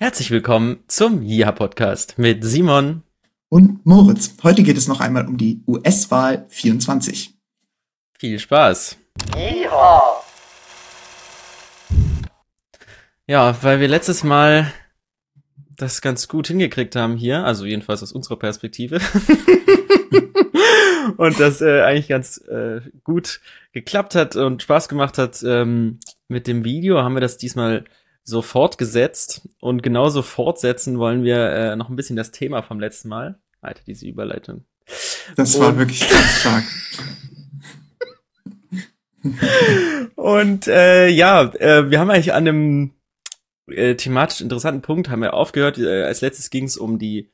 Herzlich willkommen zum JIA Podcast mit Simon und Moritz. Heute geht es noch einmal um die US-Wahl 24. Viel Spaß. JIA. Ja, weil wir letztes Mal das ganz gut hingekriegt haben hier, also jedenfalls aus unserer Perspektive. und das äh, eigentlich ganz äh, gut geklappt hat und Spaß gemacht hat ähm, mit dem Video, haben wir das diesmal so fortgesetzt und genauso fortsetzen wollen wir äh, noch ein bisschen das Thema vom letzten Mal. Alter, diese Überleitung. Das und, war wirklich ganz stark. und äh, ja, äh, wir haben eigentlich an einem äh, thematisch interessanten Punkt haben wir aufgehört. Äh, als letztes ging es um die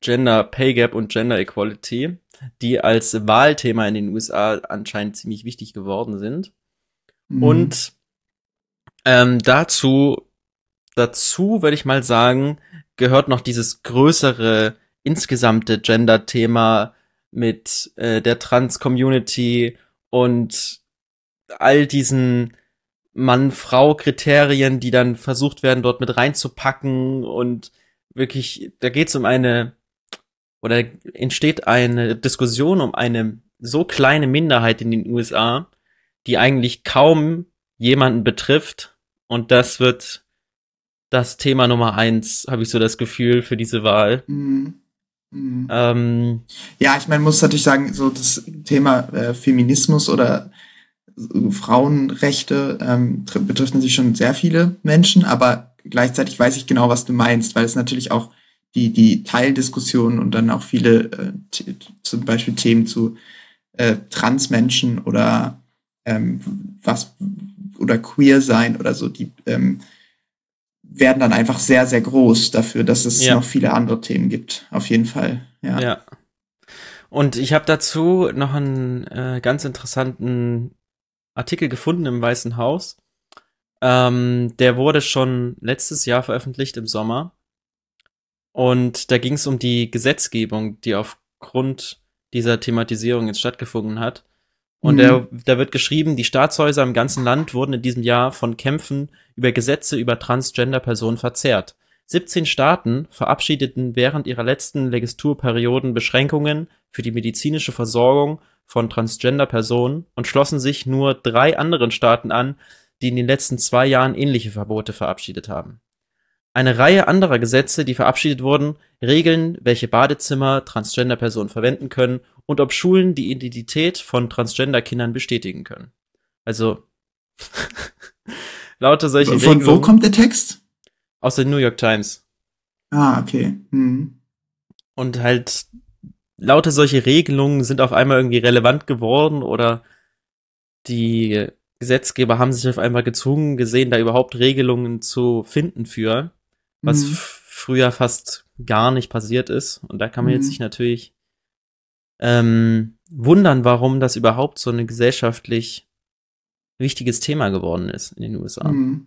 Gender Pay Gap und Gender Equality, die als Wahlthema in den USA anscheinend ziemlich wichtig geworden sind. Mhm. Und ähm, dazu dazu, würde ich mal sagen, gehört noch dieses größere insgesamte Gender-Thema mit äh, der Trans-Community und all diesen Mann-Frau-Kriterien, die dann versucht werden, dort mit reinzupacken und wirklich, da geht es um eine oder entsteht eine Diskussion um eine so kleine Minderheit in den USA, die eigentlich kaum jemanden betrifft und das wird das Thema Nummer eins, habe ich so das Gefühl, für diese Wahl. Mhm. Mhm. Ähm, ja, ich meine, muss natürlich sagen, so das Thema äh, Feminismus oder äh, Frauenrechte ähm, betrifft natürlich schon sehr viele Menschen, aber gleichzeitig weiß ich genau, was du meinst, weil es natürlich auch die, die Teildiskussion und dann auch viele äh, zum Beispiel Themen zu äh, Transmenschen oder ähm, was oder queer sein oder so, die ähm, werden dann einfach sehr, sehr groß dafür, dass es ja. noch viele andere Themen gibt. Auf jeden Fall. Ja. ja. Und ich habe dazu noch einen äh, ganz interessanten Artikel gefunden im Weißen Haus. Ähm, der wurde schon letztes Jahr veröffentlicht im Sommer. Und da ging es um die Gesetzgebung, die aufgrund dieser Thematisierung jetzt stattgefunden hat. Und mhm. da wird geschrieben, die Staatshäuser im ganzen Land wurden in diesem Jahr von Kämpfen über Gesetze über Transgender-Personen verzerrt. 17 Staaten verabschiedeten während ihrer letzten Legislaturperioden Beschränkungen für die medizinische Versorgung von Transgender-Personen und schlossen sich nur drei anderen Staaten an, die in den letzten zwei Jahren ähnliche Verbote verabschiedet haben. Eine Reihe anderer Gesetze, die verabschiedet wurden, regeln, welche Badezimmer Transgender-Personen verwenden können und ob Schulen die Identität von Transgender-Kindern bestätigen können. Also lauter solche Von Regelungen. wo kommt der Text? Aus der New York Times. Ah, okay. Hm. Und halt lauter solche Regelungen sind auf einmal irgendwie relevant geworden oder die Gesetzgeber haben sich auf einmal gezwungen gesehen, da überhaupt Regelungen zu finden für, was mhm. früher fast gar nicht passiert ist. Und da kann man mhm. jetzt sich natürlich ähm, wundern, warum das überhaupt so ein gesellschaftlich wichtiges Thema geworden ist in den USA. Mhm.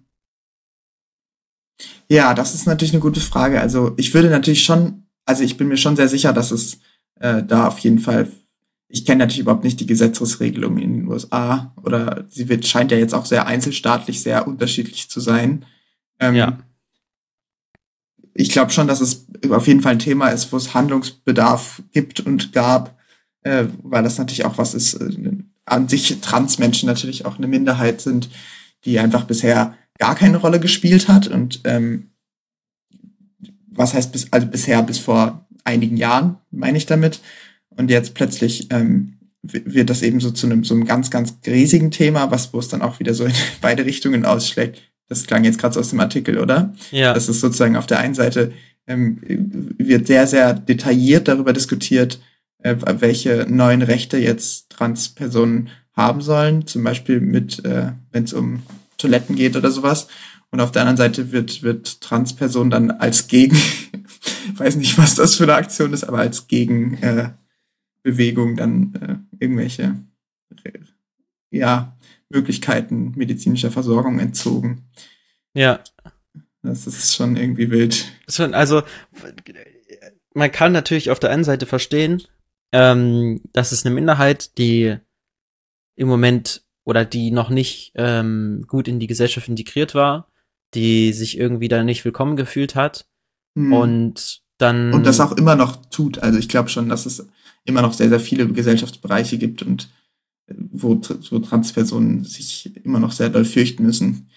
Ja, das ist natürlich eine gute Frage. Also ich würde natürlich schon, also ich bin mir schon sehr sicher, dass es äh, da auf jeden Fall, ich kenne natürlich überhaupt nicht die Gesetzesregelung in den USA oder sie wird, scheint ja jetzt auch sehr einzelstaatlich sehr unterschiedlich zu sein. Ähm, ja. Ich glaube schon, dass es auf jeden Fall ein Thema ist, wo es Handlungsbedarf gibt und gab äh, weil das natürlich auch was ist, äh, an sich Transmenschen natürlich auch eine Minderheit sind, die einfach bisher gar keine Rolle gespielt hat und ähm, was heißt bis, also bisher bis vor einigen Jahren, meine ich damit. Und jetzt plötzlich ähm, wird das eben so zu einem so einem ganz, ganz riesigen Thema, was wo es dann auch wieder so in beide Richtungen ausschlägt. Das klang jetzt gerade so aus dem Artikel, oder? Ja. Das ist sozusagen auf der einen Seite ähm, wird sehr, sehr detailliert darüber diskutiert, äh, welche neuen Rechte jetzt Transpersonen haben sollen, zum Beispiel mit, äh, wenn es um Toiletten geht oder sowas. Und auf der anderen Seite wird, wird Transperson dann als Gegen, weiß nicht, was das für eine Aktion ist, aber als Gegenbewegung äh, dann äh, irgendwelche ja, Möglichkeiten medizinischer Versorgung entzogen. Ja. Das ist schon irgendwie wild. Also man kann natürlich auf der einen Seite verstehen, ähm, das ist eine Minderheit, die im Moment oder die noch nicht ähm, gut in die Gesellschaft integriert war, die sich irgendwie da nicht willkommen gefühlt hat. Mhm. Und dann. Und das auch immer noch tut. Also ich glaube schon, dass es immer noch sehr, sehr viele Gesellschaftsbereiche gibt und äh, wo, wo Transpersonen sich immer noch sehr doll fürchten müssen.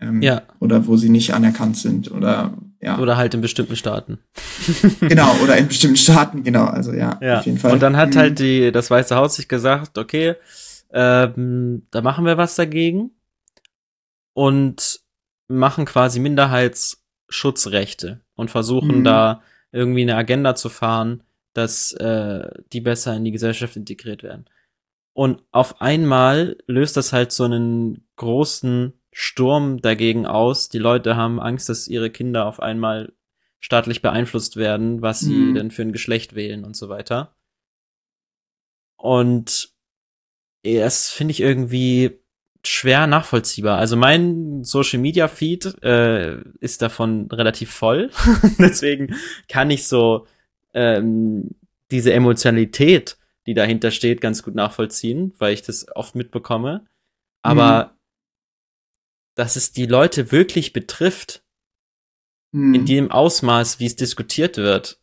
Ähm, ja. Oder wo sie nicht anerkannt sind oder ja. Oder halt in bestimmten Staaten. genau, oder in bestimmten Staaten, genau, also ja, ja. auf jeden Fall. Und dann hat mhm. halt die, das Weiße Haus sich gesagt, okay, ähm, da machen wir was dagegen und machen quasi Minderheitsschutzrechte und versuchen mhm. da irgendwie eine Agenda zu fahren, dass äh, die besser in die Gesellschaft integriert werden. Und auf einmal löst das halt so einen großen Sturm dagegen aus. Die Leute haben Angst, dass ihre Kinder auf einmal staatlich beeinflusst werden, was sie mhm. denn für ein Geschlecht wählen und so weiter. Und das finde ich irgendwie schwer nachvollziehbar. Also mein Social Media Feed äh, ist davon relativ voll. Deswegen kann ich so ähm, diese Emotionalität, die dahinter steht, ganz gut nachvollziehen, weil ich das oft mitbekomme. Aber mhm. Dass es die Leute wirklich betrifft, mhm. in dem Ausmaß, wie es diskutiert wird,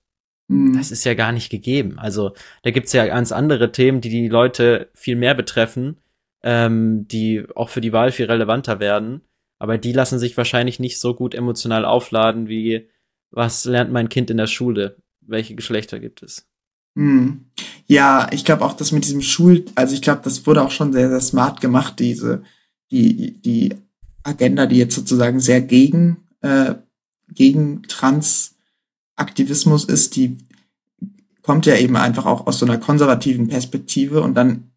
mhm. das ist ja gar nicht gegeben. Also da gibt's ja ganz andere Themen, die die Leute viel mehr betreffen, ähm, die auch für die Wahl viel relevanter werden. Aber die lassen sich wahrscheinlich nicht so gut emotional aufladen wie was lernt mein Kind in der Schule? welche Geschlechter gibt es? Hm. Ja, ich glaube auch, dass mit diesem Schul, also ich glaube, das wurde auch schon sehr, sehr smart gemacht, diese, die, die Agenda, die jetzt sozusagen sehr gegen, äh, gegen Transaktivismus ist, die kommt ja eben einfach auch aus so einer konservativen Perspektive und dann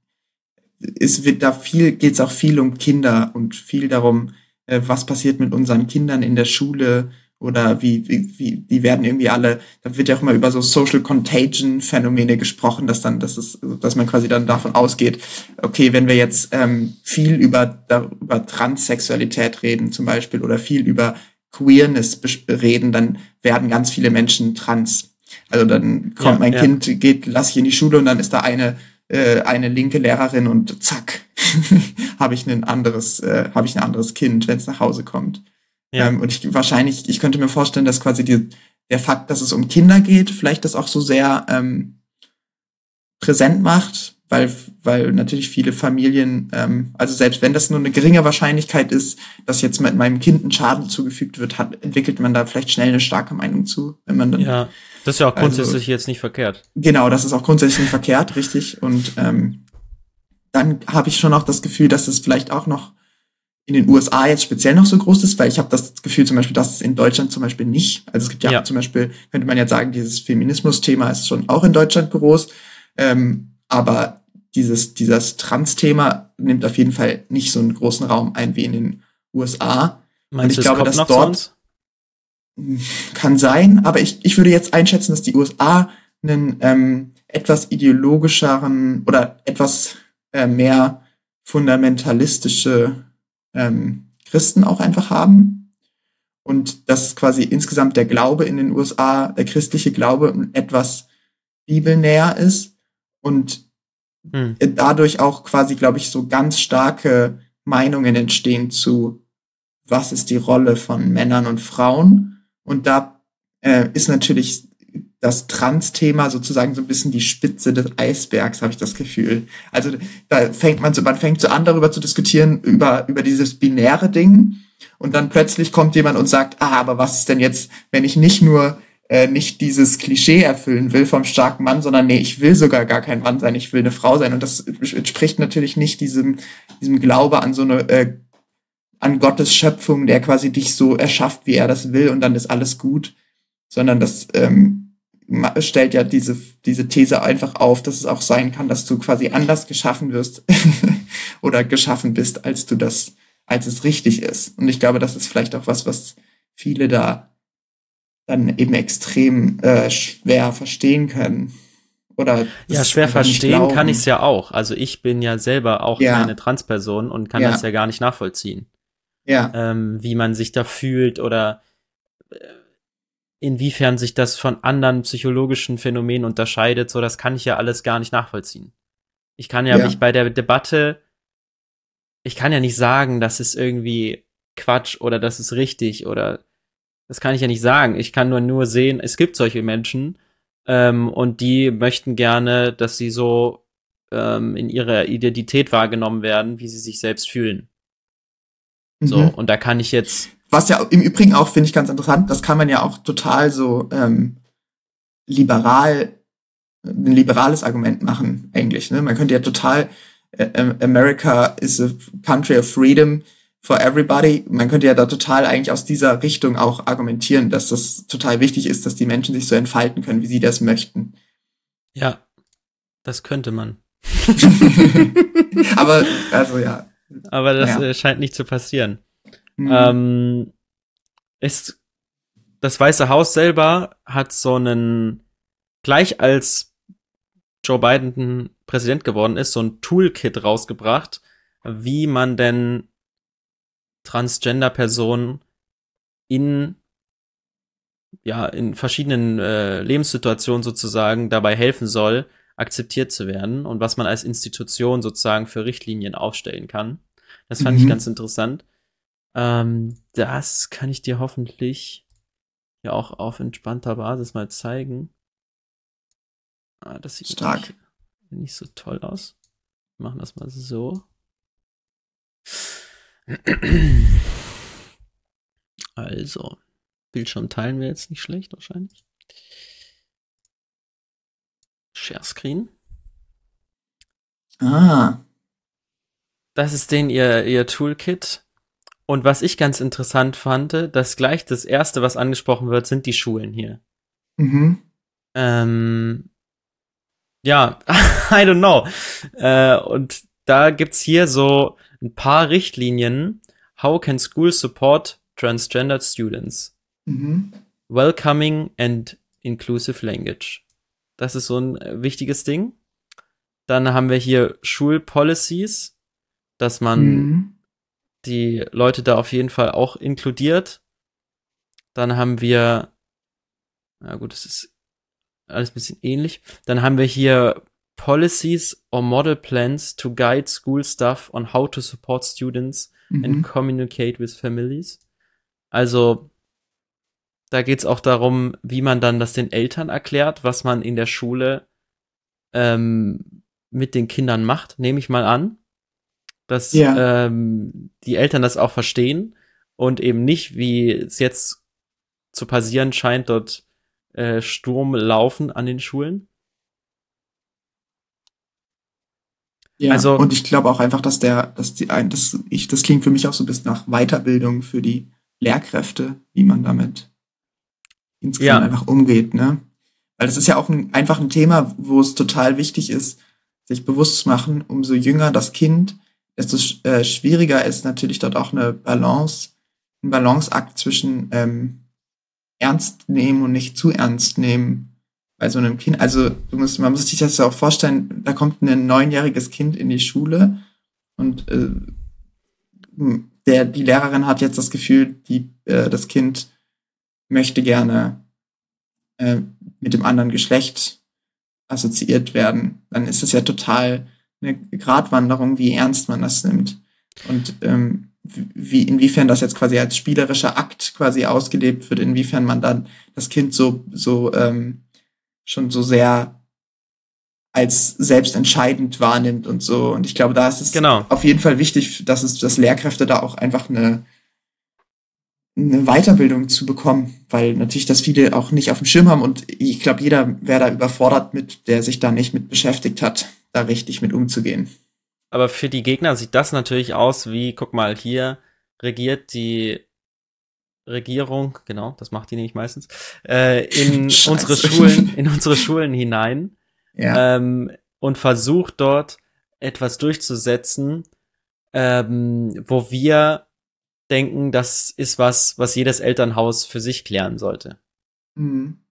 ist, wird da viel, geht es auch viel um Kinder und viel darum, äh, was passiert mit unseren Kindern in der Schule, oder wie, wie, wie, die werden irgendwie alle, da wird ja auch immer über so Social Contagion Phänomene gesprochen, dass dann, dass es, dass man quasi dann davon ausgeht, okay, wenn wir jetzt ähm, viel über, da, über Transsexualität reden zum Beispiel oder viel über Queerness reden, dann werden ganz viele Menschen trans. Also dann kommt ja, mein ja. Kind, geht, lass ich in die Schule und dann ist da eine äh, eine linke Lehrerin und zack, habe ich ein anderes, äh, habe ich ein anderes Kind, wenn es nach Hause kommt. Ja. Ähm, und ich wahrscheinlich, ich könnte mir vorstellen, dass quasi die, der Fakt, dass es um Kinder geht, vielleicht das auch so sehr ähm, präsent macht, weil, weil natürlich viele Familien, ähm, also selbst wenn das nur eine geringe Wahrscheinlichkeit ist, dass jetzt mit meinem Kind ein Schaden zugefügt wird, hat, entwickelt man da vielleicht schnell eine starke Meinung zu, wenn man dann. Ja, das ist ja auch grundsätzlich also, jetzt nicht verkehrt. Genau, das ist auch grundsätzlich nicht verkehrt, richtig. Und ähm, dann habe ich schon auch das Gefühl, dass es vielleicht auch noch in den USA jetzt speziell noch so groß ist, weil ich habe das Gefühl zum Beispiel, dass es in Deutschland zum Beispiel nicht. Also es gibt ja, ja. zum Beispiel, könnte man ja sagen, dieses Feminismus-Thema ist schon auch in Deutschland groß, ähm, aber dieses, dieses Trans-Thema nimmt auf jeden Fall nicht so einen großen Raum ein wie in den USA. Meinst Und ich glaube, dass dort kann sein, aber ich, ich würde jetzt einschätzen, dass die USA einen ähm, etwas ideologischeren oder etwas äh, mehr fundamentalistische ähm, Christen auch einfach haben. Und dass quasi insgesamt der Glaube in den USA, der christliche Glaube, etwas bibelnäher ist und hm. dadurch auch quasi, glaube ich, so ganz starke Meinungen entstehen zu, was ist die Rolle von Männern und Frauen. Und da äh, ist natürlich das Trans-Thema sozusagen so ein bisschen die Spitze des Eisbergs, habe ich das Gefühl. Also da fängt man so, man fängt so an, darüber zu diskutieren, über, über dieses binäre Ding. Und dann plötzlich kommt jemand und sagt, ah, aber was ist denn jetzt, wenn ich nicht nur äh, nicht dieses Klischee erfüllen will vom starken Mann, sondern nee, ich will sogar gar kein Mann sein, ich will eine Frau sein. Und das entspricht natürlich nicht diesem, diesem Glaube an so eine, äh, an Gottes Schöpfung, der quasi dich so erschafft, wie er das will, und dann ist alles gut, sondern das ähm, stellt ja diese, diese These einfach auf, dass es auch sein kann, dass du quasi anders geschaffen wirst oder geschaffen bist, als du das, als es richtig ist. Und ich glaube, das ist vielleicht auch was, was viele da dann eben extrem äh, schwer verstehen können. Oder ja, schwer verstehen kann ich es ja auch. Also ich bin ja selber auch ja. keine Transperson und kann ja. das ja gar nicht nachvollziehen. Ja. Ähm, wie man sich da fühlt oder äh, inwiefern sich das von anderen psychologischen Phänomenen unterscheidet, so das kann ich ja alles gar nicht nachvollziehen. Ich kann ja, ja. mich bei der Debatte, ich kann ja nicht sagen, dass es irgendwie Quatsch oder das ist richtig oder das kann ich ja nicht sagen. Ich kann nur nur sehen, es gibt solche Menschen ähm, und die möchten gerne, dass sie so ähm, in ihrer Identität wahrgenommen werden, wie sie sich selbst fühlen. Mhm. So, und da kann ich jetzt. Was ja im Übrigen auch, finde ich ganz interessant, das kann man ja auch total so ähm, liberal, ein liberales Argument machen, eigentlich. Ne? Man könnte ja total äh, America is a country of freedom for everybody. Man könnte ja da total eigentlich aus dieser Richtung auch argumentieren, dass das total wichtig ist, dass die Menschen sich so entfalten können, wie sie das möchten. Ja, das könnte man. Aber, also ja. Aber das ja. Äh, scheint nicht zu passieren. Mhm. Ähm, ist, das Weiße Haus selber hat so einen, gleich als Joe Biden Präsident geworden ist, so ein Toolkit rausgebracht, wie man denn Transgender-Personen in ja in verschiedenen äh, Lebenssituationen sozusagen dabei helfen soll, akzeptiert zu werden und was man als Institution sozusagen für Richtlinien aufstellen kann. Das fand mhm. ich ganz interessant. Ähm, das kann ich dir hoffentlich ja auch auf entspannter Basis mal zeigen. Ah, das sieht Stark. Nicht, nicht so toll aus. Wir machen das mal so. Also, Bildschirm teilen wir jetzt nicht schlecht wahrscheinlich. Share Screen. Ah. Das ist den ihr, ihr Toolkit. Und was ich ganz interessant fand, dass gleich das erste, was angesprochen wird, sind die Schulen hier. Mhm. Ähm, ja, I don't know. Äh, und da gibt's hier so ein paar Richtlinien. How can school support transgendered students? Mhm. Welcoming and inclusive language. Das ist so ein äh, wichtiges Ding. Dann haben wir hier Schulpolicies, dass man mhm. Die Leute da auf jeden Fall auch inkludiert. Dann haben wir, na gut, das ist alles ein bisschen ähnlich. Dann haben wir hier Policies or Model Plans to guide school staff on how to support students mhm. and communicate with families. Also da geht es auch darum, wie man dann das den Eltern erklärt, was man in der Schule ähm, mit den Kindern macht, nehme ich mal an. Dass ja. ähm, die Eltern das auch verstehen und eben nicht, wie es jetzt zu passieren scheint, dort äh, Sturm laufen an den Schulen. Ja, also, und ich glaube auch einfach, dass der, dass die, das, ich, das klingt für mich auch so ein bisschen nach Weiterbildung für die Lehrkräfte, wie man damit insgesamt ja. einfach umgeht, ne? Weil das ist ja auch ein, einfach ein Thema, wo es total wichtig ist, sich bewusst zu machen, umso jünger das Kind, desto äh, schwieriger ist natürlich dort auch eine Balance, ein Balanceakt zwischen ähm, ernst nehmen und nicht zu ernst nehmen bei so einem Kind. Also du musst, man muss sich das ja auch vorstellen, da kommt ein neunjähriges Kind in die Schule und äh, der, die Lehrerin hat jetzt das Gefühl, die, äh, das Kind möchte gerne äh, mit dem anderen Geschlecht assoziiert werden, dann ist es ja total eine Gratwanderung, wie ernst man das nimmt. Und ähm, wie, inwiefern das jetzt quasi als spielerischer Akt quasi ausgelebt wird, inwiefern man dann das Kind so, so ähm, schon so sehr als selbstentscheidend wahrnimmt und so. Und ich glaube, da ist es genau. auf jeden Fall wichtig, dass es, dass Lehrkräfte da auch einfach eine, eine Weiterbildung zu bekommen, weil natürlich das viele auch nicht auf dem Schirm haben und ich glaube, jeder wäre da überfordert mit, der sich da nicht mit beschäftigt hat, da richtig mit umzugehen. Aber für die Gegner sieht das natürlich aus wie, guck mal, hier regiert die Regierung, genau, das macht die nämlich meistens, äh, in unsere Schulen, in unsere Schulen hinein ja. ähm, und versucht dort etwas durchzusetzen, ähm, wo wir denken, das ist was, was jedes Elternhaus für sich klären sollte. Mhm.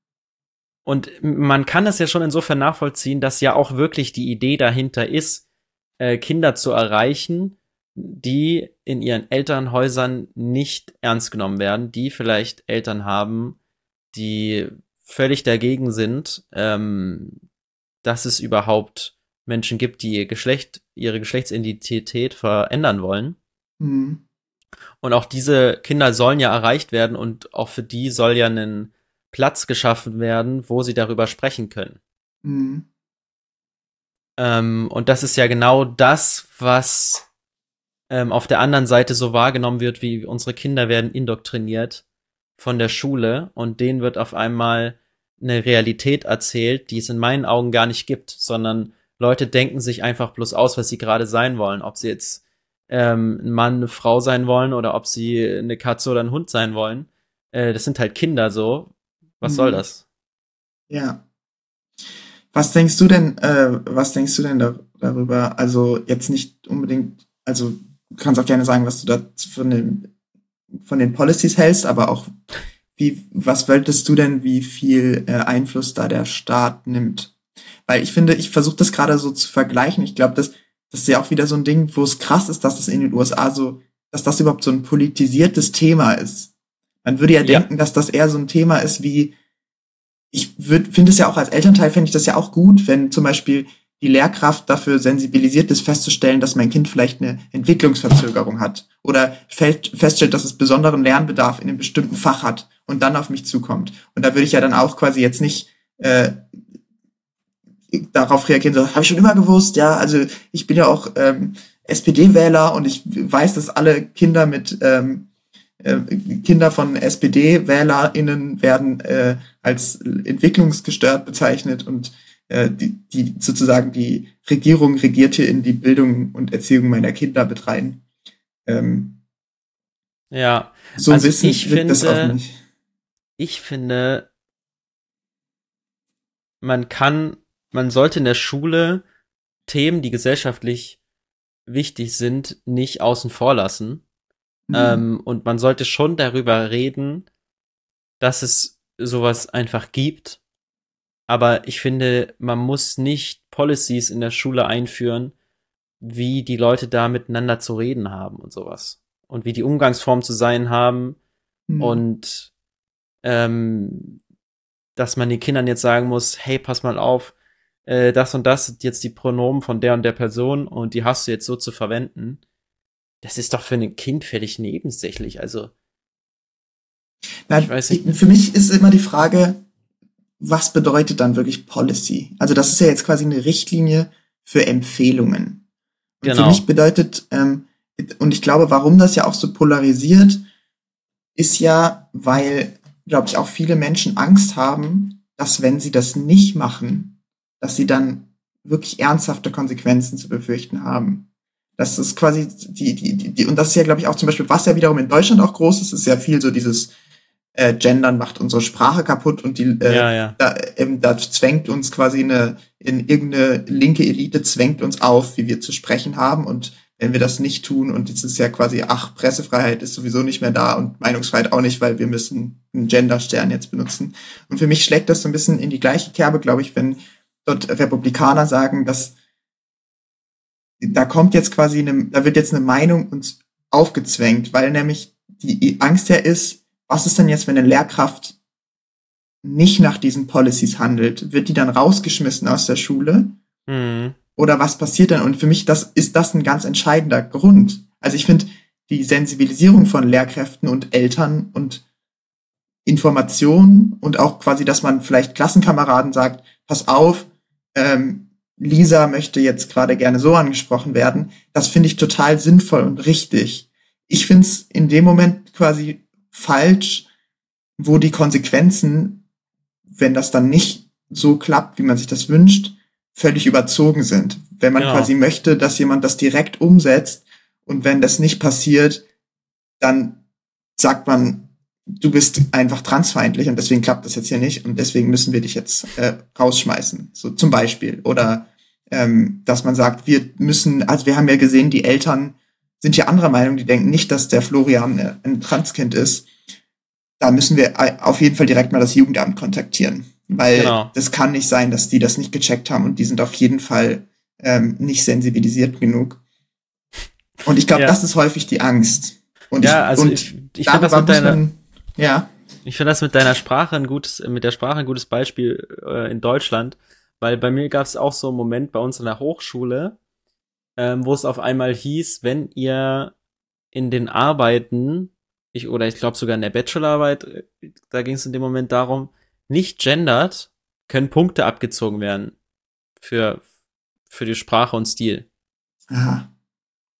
Und man kann das ja schon insofern nachvollziehen, dass ja auch wirklich die Idee dahinter ist, äh, Kinder zu erreichen, die in ihren Elternhäusern nicht ernst genommen werden, die vielleicht Eltern haben, die völlig dagegen sind, ähm, dass es überhaupt Menschen gibt, die ihr Geschlecht, ihre Geschlechtsidentität verändern wollen. Mhm. Und auch diese Kinder sollen ja erreicht werden und auch für die soll ja ein Platz geschaffen werden, wo sie darüber sprechen können. Mhm. Ähm, und das ist ja genau das, was ähm, auf der anderen Seite so wahrgenommen wird, wie unsere Kinder werden indoktriniert von der Schule und denen wird auf einmal eine Realität erzählt, die es in meinen Augen gar nicht gibt, sondern Leute denken sich einfach bloß aus, was sie gerade sein wollen. Ob sie jetzt ähm, ein Mann, eine Frau sein wollen oder ob sie eine Katze oder ein Hund sein wollen. Äh, das sind halt Kinder so. Was mhm. soll das? Ja. Was denkst du denn, äh, was denkst du denn da, darüber? Also jetzt nicht unbedingt, also du kannst auch gerne sagen, was du da von den, von den Policies hältst, aber auch wie, was wolltest du denn, wie viel äh, Einfluss da der Staat nimmt? Weil ich finde, ich versuche das gerade so zu vergleichen. Ich glaube, dass das ist ja auch wieder so ein Ding, wo es krass ist, dass das in den USA so, dass das überhaupt so ein politisiertes Thema ist. Man würde ja, ja. denken, dass das eher so ein Thema ist wie, ich finde es ja auch als Elternteil, fände ich das ja auch gut, wenn zum Beispiel die Lehrkraft dafür sensibilisiert ist, festzustellen, dass mein Kind vielleicht eine Entwicklungsverzögerung hat oder feststellt, dass es besonderen Lernbedarf in einem bestimmten Fach hat und dann auf mich zukommt. Und da würde ich ja dann auch quasi jetzt nicht äh, darauf reagieren, so, habe ich schon immer gewusst, ja, also ich bin ja auch ähm, SPD-Wähler und ich weiß, dass alle Kinder mit ähm, äh, Kinder von SPD-WählerInnen werden äh, als entwicklungsgestört bezeichnet und äh, die, die sozusagen die Regierung regiert hier in die Bildung und Erziehung meiner Kinder betreiben. Ähm, ja, so also ein bisschen ich finde, das auf mich. Ich finde, man kann man sollte in der Schule Themen, die gesellschaftlich wichtig sind, nicht außen vor lassen. Mhm. Ähm, und man sollte schon darüber reden, dass es sowas einfach gibt. Aber ich finde, man muss nicht Policies in der Schule einführen, wie die Leute da miteinander zu reden haben und sowas. Und wie die Umgangsformen zu sein haben. Mhm. Und ähm, dass man den Kindern jetzt sagen muss, hey, pass mal auf, äh, das und das sind jetzt die Pronomen von der und der Person und die hast du jetzt so zu verwenden. Das ist doch für ein Kind völlig nebensächlich. Also. Na, ich weiß nicht. Für mich ist immer die Frage, was bedeutet dann wirklich Policy? Also das ist ja jetzt quasi eine Richtlinie für Empfehlungen. Und genau. Für mich bedeutet, ähm, und ich glaube, warum das ja auch so polarisiert, ist ja, weil, glaube ich, auch viele Menschen Angst haben, dass wenn sie das nicht machen, dass sie dann wirklich ernsthafte Konsequenzen zu befürchten haben. Das ist quasi die, die, die, die und das ist ja, glaube ich, auch zum Beispiel, was ja wiederum in Deutschland auch groß ist, ist ja viel so dieses äh, Gendern macht unsere Sprache kaputt und die äh, ja, ja. Da, ähm, da zwängt uns quasi eine in irgendeine linke Elite zwängt uns auf, wie wir zu sprechen haben und wenn wir das nicht tun und jetzt ist ja quasi, ach, Pressefreiheit ist sowieso nicht mehr da und Meinungsfreiheit auch nicht, weil wir müssen einen Genderstern jetzt benutzen. Und für mich schlägt das so ein bisschen in die gleiche Kerbe, glaube ich, wenn dort Republikaner sagen, dass da kommt jetzt quasi eine, da wird jetzt eine Meinung uns aufgezwängt, weil nämlich die Angst ja ist, was ist denn jetzt, wenn eine Lehrkraft nicht nach diesen Policies handelt? Wird die dann rausgeschmissen aus der Schule? Mhm. Oder was passiert dann? Und für mich das, ist das ein ganz entscheidender Grund. Also ich finde, die Sensibilisierung von Lehrkräften und Eltern und Informationen und auch quasi, dass man vielleicht Klassenkameraden sagt, pass auf, ähm, Lisa möchte jetzt gerade gerne so angesprochen werden, das finde ich total sinnvoll und richtig. Ich finde es in dem Moment quasi falsch, wo die Konsequenzen, wenn das dann nicht so klappt, wie man sich das wünscht, völlig überzogen sind. Wenn man ja. quasi möchte, dass jemand das direkt umsetzt und wenn das nicht passiert, dann sagt man, du bist einfach transfeindlich und deswegen klappt das jetzt hier nicht und deswegen müssen wir dich jetzt äh, rausschmeißen, so zum Beispiel. Oder ähm, dass man sagt, wir müssen, also wir haben ja gesehen, die Eltern sind ja anderer Meinung, die denken nicht, dass der Florian äh, ein Transkind ist. Da müssen wir auf jeden Fall direkt mal das Jugendamt kontaktieren, weil genau. das kann nicht sein, dass die das nicht gecheckt haben und die sind auf jeden Fall ähm, nicht sensibilisiert genug. Und ich glaube, ja. das ist häufig die Angst. Und ja, ich, also und ich, ich finde das mit deiner, ja. Ich finde das mit deiner Sprache ein gutes, mit der Sprache ein gutes Beispiel äh, in Deutschland, weil bei mir gab es auch so einen Moment bei uns in der Hochschule, ähm, wo es auf einmal hieß, wenn ihr in den Arbeiten, ich, oder ich glaube sogar in der Bachelorarbeit, äh, da ging es in dem Moment darum, nicht gendert, können Punkte abgezogen werden für, für die Sprache und Stil. Aha.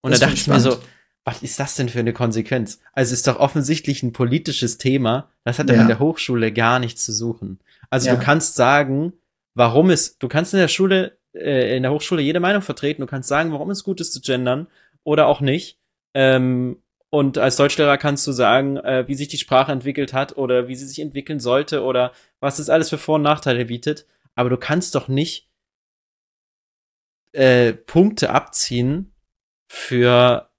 Und da dachte ich mir so, was ist das denn für eine Konsequenz? Also ist doch offensichtlich ein politisches Thema. Das hat ja mit der Hochschule gar nichts zu suchen. Also ja. du kannst sagen, warum es, du kannst in der Schule, äh, in der Hochschule jede Meinung vertreten. Du kannst sagen, warum es gut ist zu gendern oder auch nicht. Ähm, und als Deutschlehrer kannst du sagen, äh, wie sich die Sprache entwickelt hat oder wie sie sich entwickeln sollte oder was es alles für Vor- und Nachteile bietet. Aber du kannst doch nicht äh, Punkte abziehen für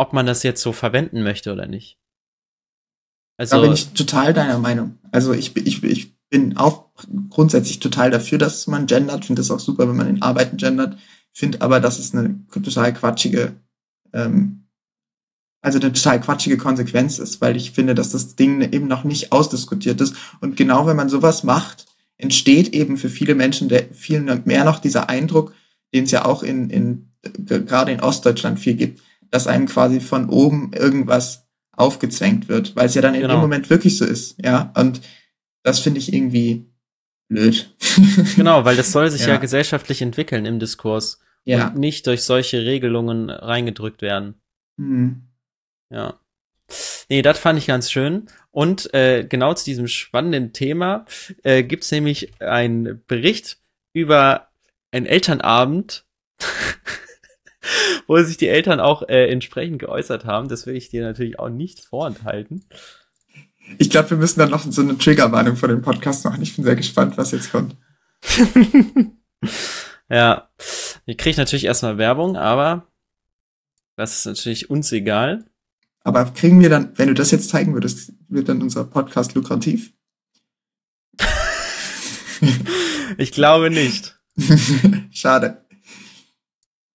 ob man das jetzt so verwenden möchte oder nicht. Also, da bin ich total deiner Meinung. Also ich, ich, ich bin auch grundsätzlich total dafür, dass man gendert. Finde es auch super, wenn man in Arbeiten gendert. Finde aber, dass es eine total quatschige, ähm, also eine total quatschige Konsequenz ist, weil ich finde, dass das Ding eben noch nicht ausdiskutiert ist. Und genau wenn man sowas macht, entsteht eben für viele Menschen der, viel mehr noch dieser Eindruck, den es ja auch in, in gerade in Ostdeutschland viel gibt, dass einem quasi von oben irgendwas aufgezwängt wird, weil es ja dann in genau. dem Moment wirklich so ist, ja. Und das finde ich irgendwie blöd. genau, weil das soll sich ja. ja gesellschaftlich entwickeln im Diskurs ja. und nicht durch solche Regelungen reingedrückt werden. Mhm. Ja. Nee, das fand ich ganz schön. Und äh, genau zu diesem spannenden Thema äh, gibt's nämlich einen Bericht über einen Elternabend wo sich die Eltern auch äh, entsprechend geäußert haben. Das will ich dir natürlich auch nicht vorenthalten. Ich glaube, wir müssen dann noch so eine Triggerwarnung vor dem Podcast machen. Ich bin sehr gespannt, was jetzt kommt. ja, ich kriege natürlich erstmal Werbung, aber das ist natürlich uns egal. Aber kriegen wir dann, wenn du das jetzt zeigen würdest, wird dann unser Podcast lukrativ? ich glaube nicht. Schade.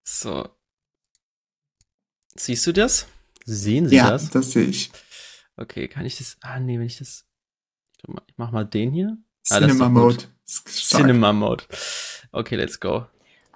So. Siehst du das? Sehen Sie ja, das? Ja, das sehe ich. Okay, kann ich das? Ah, nee, wenn ich das. Ich mach mal den hier. Cinema ah, Mode. Cinema Mode. Okay, let's go.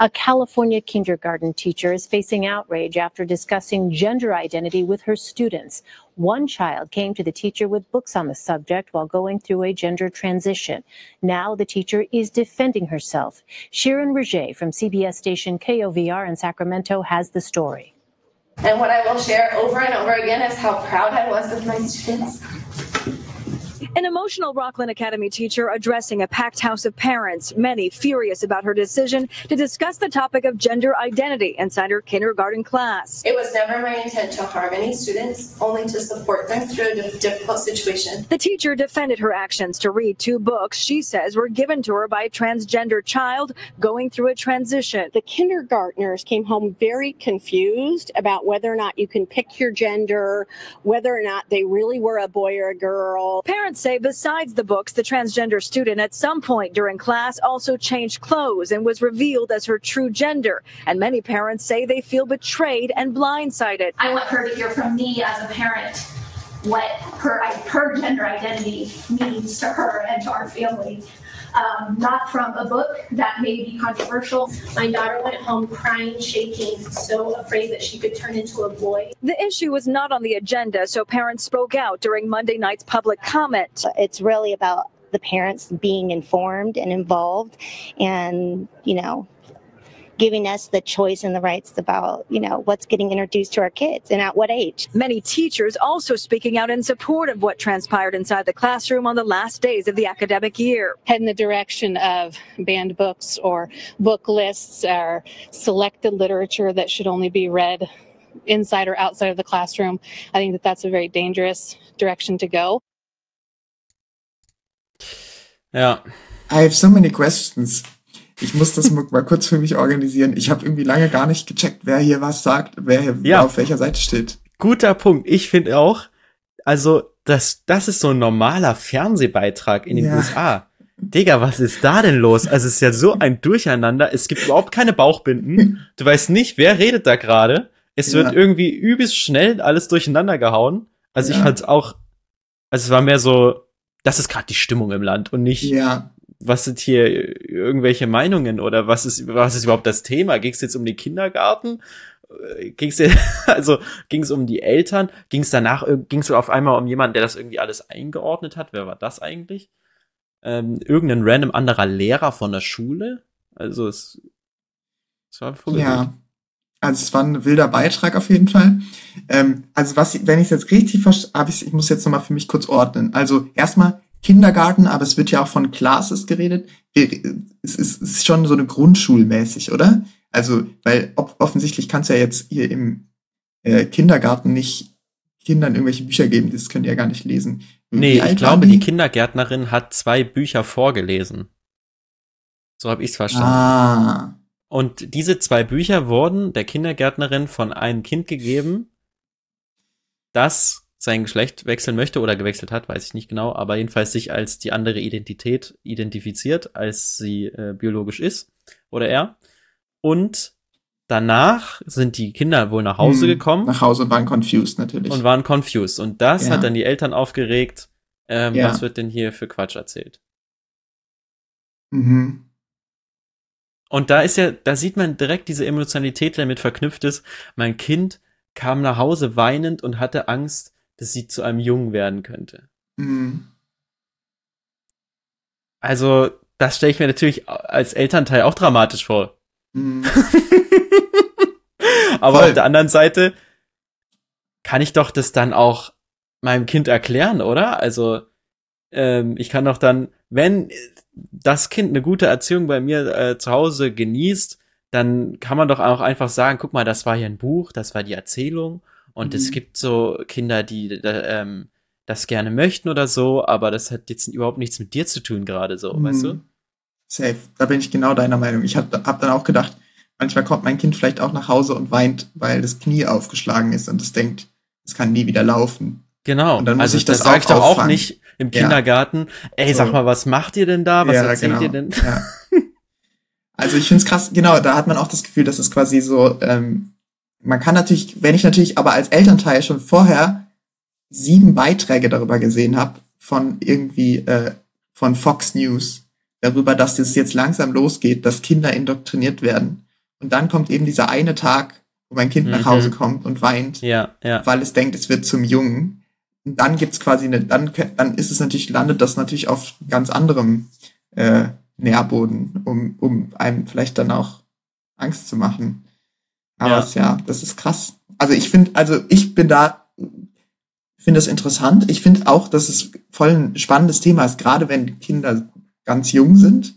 A California kindergarten teacher is facing outrage after discussing gender identity with her students. One child came to the teacher with books on the subject while going through a gender transition. Now the teacher is defending herself. Sharon Roget from CBS station KOVR in Sacramento has the story. And what I will share over and over again is how proud I was of my students. An emotional Rockland Academy teacher addressing a packed house of parents, many furious about her decision to discuss the topic of gender identity inside her kindergarten class. It was never my intent to harm any students, only to support them through a difficult situation. The teacher defended her actions to read two books she says were given to her by a transgender child going through a transition. The kindergartners came home very confused about whether or not you can pick your gender, whether or not they really were a boy or a girl. Parents say besides the books, the transgender student at some point during class also changed clothes and was revealed as her true gender. And many parents say they feel betrayed and blindsided. I want her to hear from me as a parent what her, her gender identity means to her and to our family um, not from a book that may be controversial. My daughter went home crying, shaking, so afraid that she could turn into a boy. The issue was not on the agenda, so parents spoke out during Monday night's public comment. It's really about the parents being informed and involved and, you know, giving us the choice and the rights about, you know, what's getting introduced to our kids and at what age. Many teachers also speaking out in support of what transpired inside the classroom on the last days of the academic year. Head in the direction of banned books or book lists or selected literature that should only be read inside or outside of the classroom. I think that that's a very dangerous direction to go. Yeah. I have so many questions. Ich muss das mal kurz für mich organisieren. Ich habe irgendwie lange gar nicht gecheckt, wer hier was sagt, wer hier ja. auf welcher Seite steht. Guter Punkt. Ich finde auch, also das, das ist so ein normaler Fernsehbeitrag in den ja. USA. Digga, was ist da denn los? Also es ist ja so ein Durcheinander. Es gibt überhaupt keine Bauchbinden. Du weißt nicht, wer redet da gerade. Es ja. wird irgendwie übelst schnell alles durcheinander gehauen. Also ja. ich fand's auch, also es war mehr so, das ist gerade die Stimmung im Land und nicht, ja was sind hier irgendwelche Meinungen oder was ist, was ist überhaupt das Thema? Ging es jetzt um den Kindergarten äh, ging's dir, also ging's um die Eltern, ging's danach, ging's auf einmal um jemanden, der das irgendwie alles eingeordnet hat? Wer war das eigentlich? Ähm, irgendein random anderer Lehrer von der Schule? Also es, es war Ja, also es war ein wilder Beitrag auf jeden Fall. Ähm, also was, wenn ich es jetzt richtig verstehe, ich, ich muss jetzt nochmal für mich kurz ordnen. Also erstmal Kindergarten, aber es wird ja auch von Classes geredet. Es ist, schon so eine Grundschulmäßig, oder? Also, weil offensichtlich kannst du ja jetzt hier im äh, Kindergarten nicht Kindern irgendwelche Bücher geben, das können die ja gar nicht lesen. Nee, ich glaube, die? die Kindergärtnerin hat zwei Bücher vorgelesen. So habe ich es verstanden. Ah. Und diese zwei Bücher wurden der Kindergärtnerin von einem Kind gegeben, das sein Geschlecht wechseln möchte oder gewechselt hat, weiß ich nicht genau, aber jedenfalls sich als die andere Identität identifiziert, als sie äh, biologisch ist oder er. Und danach sind die Kinder wohl nach Hause hm, gekommen. Nach Hause und waren confused natürlich. Und waren confused. Und das ja. hat dann die Eltern aufgeregt. Ähm, ja. Was wird denn hier für Quatsch erzählt? Mhm. Und da ist ja, da sieht man direkt diese Emotionalität, die damit verknüpft ist. Mein Kind kam nach Hause weinend und hatte Angst, dass sie zu einem Jungen werden könnte. Mhm. Also, das stelle ich mir natürlich als Elternteil auch dramatisch vor. Mhm. Aber Voll. auf der anderen Seite kann ich doch das dann auch meinem Kind erklären, oder? Also, ähm, ich kann doch dann, wenn das Kind eine gute Erziehung bei mir äh, zu Hause genießt, dann kann man doch auch einfach sagen, guck mal, das war hier ein Buch, das war die Erzählung und mhm. es gibt so Kinder, die ähm, das gerne möchten oder so, aber das hat jetzt überhaupt nichts mit dir zu tun gerade so, mhm. weißt du? Safe. Da bin ich genau deiner Meinung. Ich habe hab dann auch gedacht, manchmal kommt mein Kind vielleicht auch nach Hause und weint, weil das Knie aufgeschlagen ist und es denkt, es kann nie wieder laufen. Genau. Und dann muss also ich das, das sage ich doch auch nicht im Kindergarten. Ja. Ey, sag mal, was macht ihr denn da? Was ja, erzählt genau. ihr denn? Ja. Also ich finde es krass, genau, da hat man auch das Gefühl, dass es quasi so ähm, man kann natürlich, wenn ich natürlich aber als Elternteil schon vorher sieben Beiträge darüber gesehen habe, von irgendwie äh, von Fox News, darüber, dass es jetzt langsam losgeht, dass Kinder indoktriniert werden. Und dann kommt eben dieser eine Tag, wo mein Kind mhm. nach Hause kommt und weint, ja, ja. weil es denkt, es wird zum Jungen. Und dann gibt's quasi eine, dann, dann ist es natürlich, landet das natürlich auf ganz anderem äh, Nährboden, um, um einem vielleicht dann auch Angst zu machen. Aber ja, es, ja das ist krass. Also ich finde, also ich bin da, finde das interessant. Ich finde auch, dass es voll ein spannendes Thema ist, gerade wenn Kinder ganz jung sind,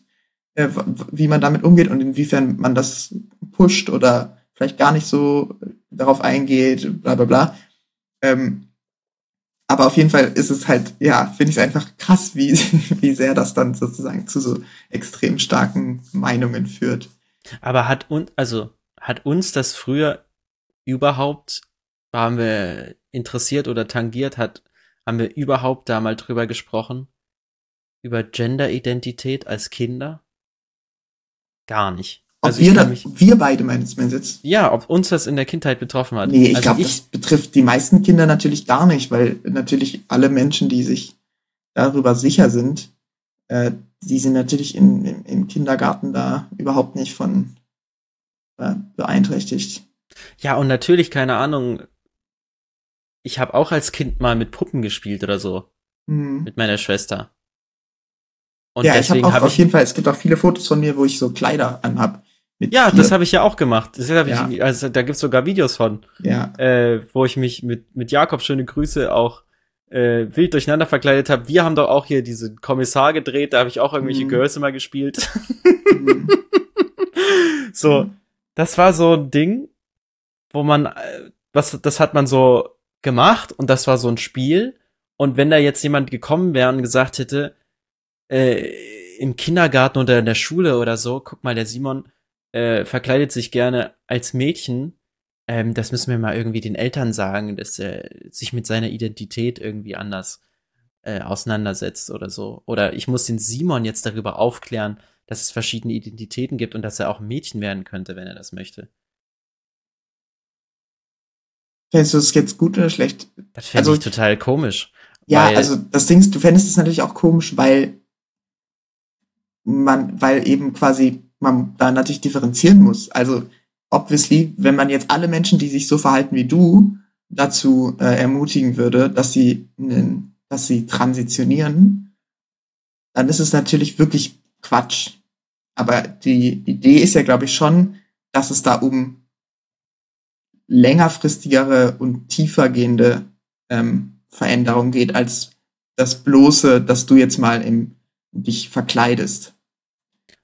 äh, wie man damit umgeht und inwiefern man das pusht oder vielleicht gar nicht so darauf eingeht, bla bla bla. Ähm, aber auf jeden Fall ist es halt, ja, finde ich es einfach krass, wie, wie sehr das dann sozusagen zu so extrem starken Meinungen führt. Aber hat und, also hat uns das früher überhaupt, waren wir interessiert oder tangiert, hat, haben wir überhaupt da mal drüber gesprochen? Über Genderidentität als Kinder? Gar nicht. Ob also wir, da, wir beide meinst du jetzt? Ja, ob uns das in der Kindheit betroffen hat. Nee, ich also glaube, das betrifft die meisten Kinder natürlich gar nicht, weil natürlich alle Menschen, die sich darüber sicher sind, äh, die sind natürlich in, im, im Kindergarten da überhaupt nicht von äh, beeinträchtigt. Ja, und natürlich, keine Ahnung, ich habe auch als Kind mal mit Puppen gespielt oder so. Mhm. Mit meiner Schwester. Und ja, ich habe auch hab auf jeden Fall, es gibt auch viele Fotos von mir, wo ich so Kleider anhab. Ja, das habe ich ja auch gemacht. Das hab ja. ich, also, da gibt's sogar Videos von. Ja. Äh, wo ich mich mit, mit Jakob, schöne Grüße, auch äh, wild durcheinander verkleidet habe. Wir haben doch auch hier diesen Kommissar gedreht, da habe ich auch irgendwelche mhm. Girls immer gespielt. Mhm. so, mhm das war so ein Ding, wo man, äh, was, das hat man so gemacht und das war so ein Spiel. Und wenn da jetzt jemand gekommen wäre und gesagt hätte, äh, im Kindergarten oder in der Schule oder so, guck mal, der Simon äh, verkleidet sich gerne als Mädchen, ähm, das müssen wir mal irgendwie den Eltern sagen, dass er sich mit seiner Identität irgendwie anders äh, auseinandersetzt oder so. Oder ich muss den Simon jetzt darüber aufklären, dass es verschiedene Identitäten gibt und dass er auch ein Mädchen werden könnte, wenn er das möchte. Fändest du es jetzt gut oder schlecht? Das fände also, ich total komisch. Ja, also das Ding ist, du fändest es natürlich auch komisch, weil man, weil eben quasi man da natürlich differenzieren muss. Also obviously, wenn man jetzt alle Menschen, die sich so verhalten wie du, dazu äh, ermutigen würde, dass sie, dass sie transitionieren, dann ist es natürlich wirklich Quatsch. Aber die Idee ist ja, glaube ich, schon, dass es da um längerfristigere und tiefergehende ähm, Veränderungen geht, als das bloße, dass du jetzt mal im, dich verkleidest.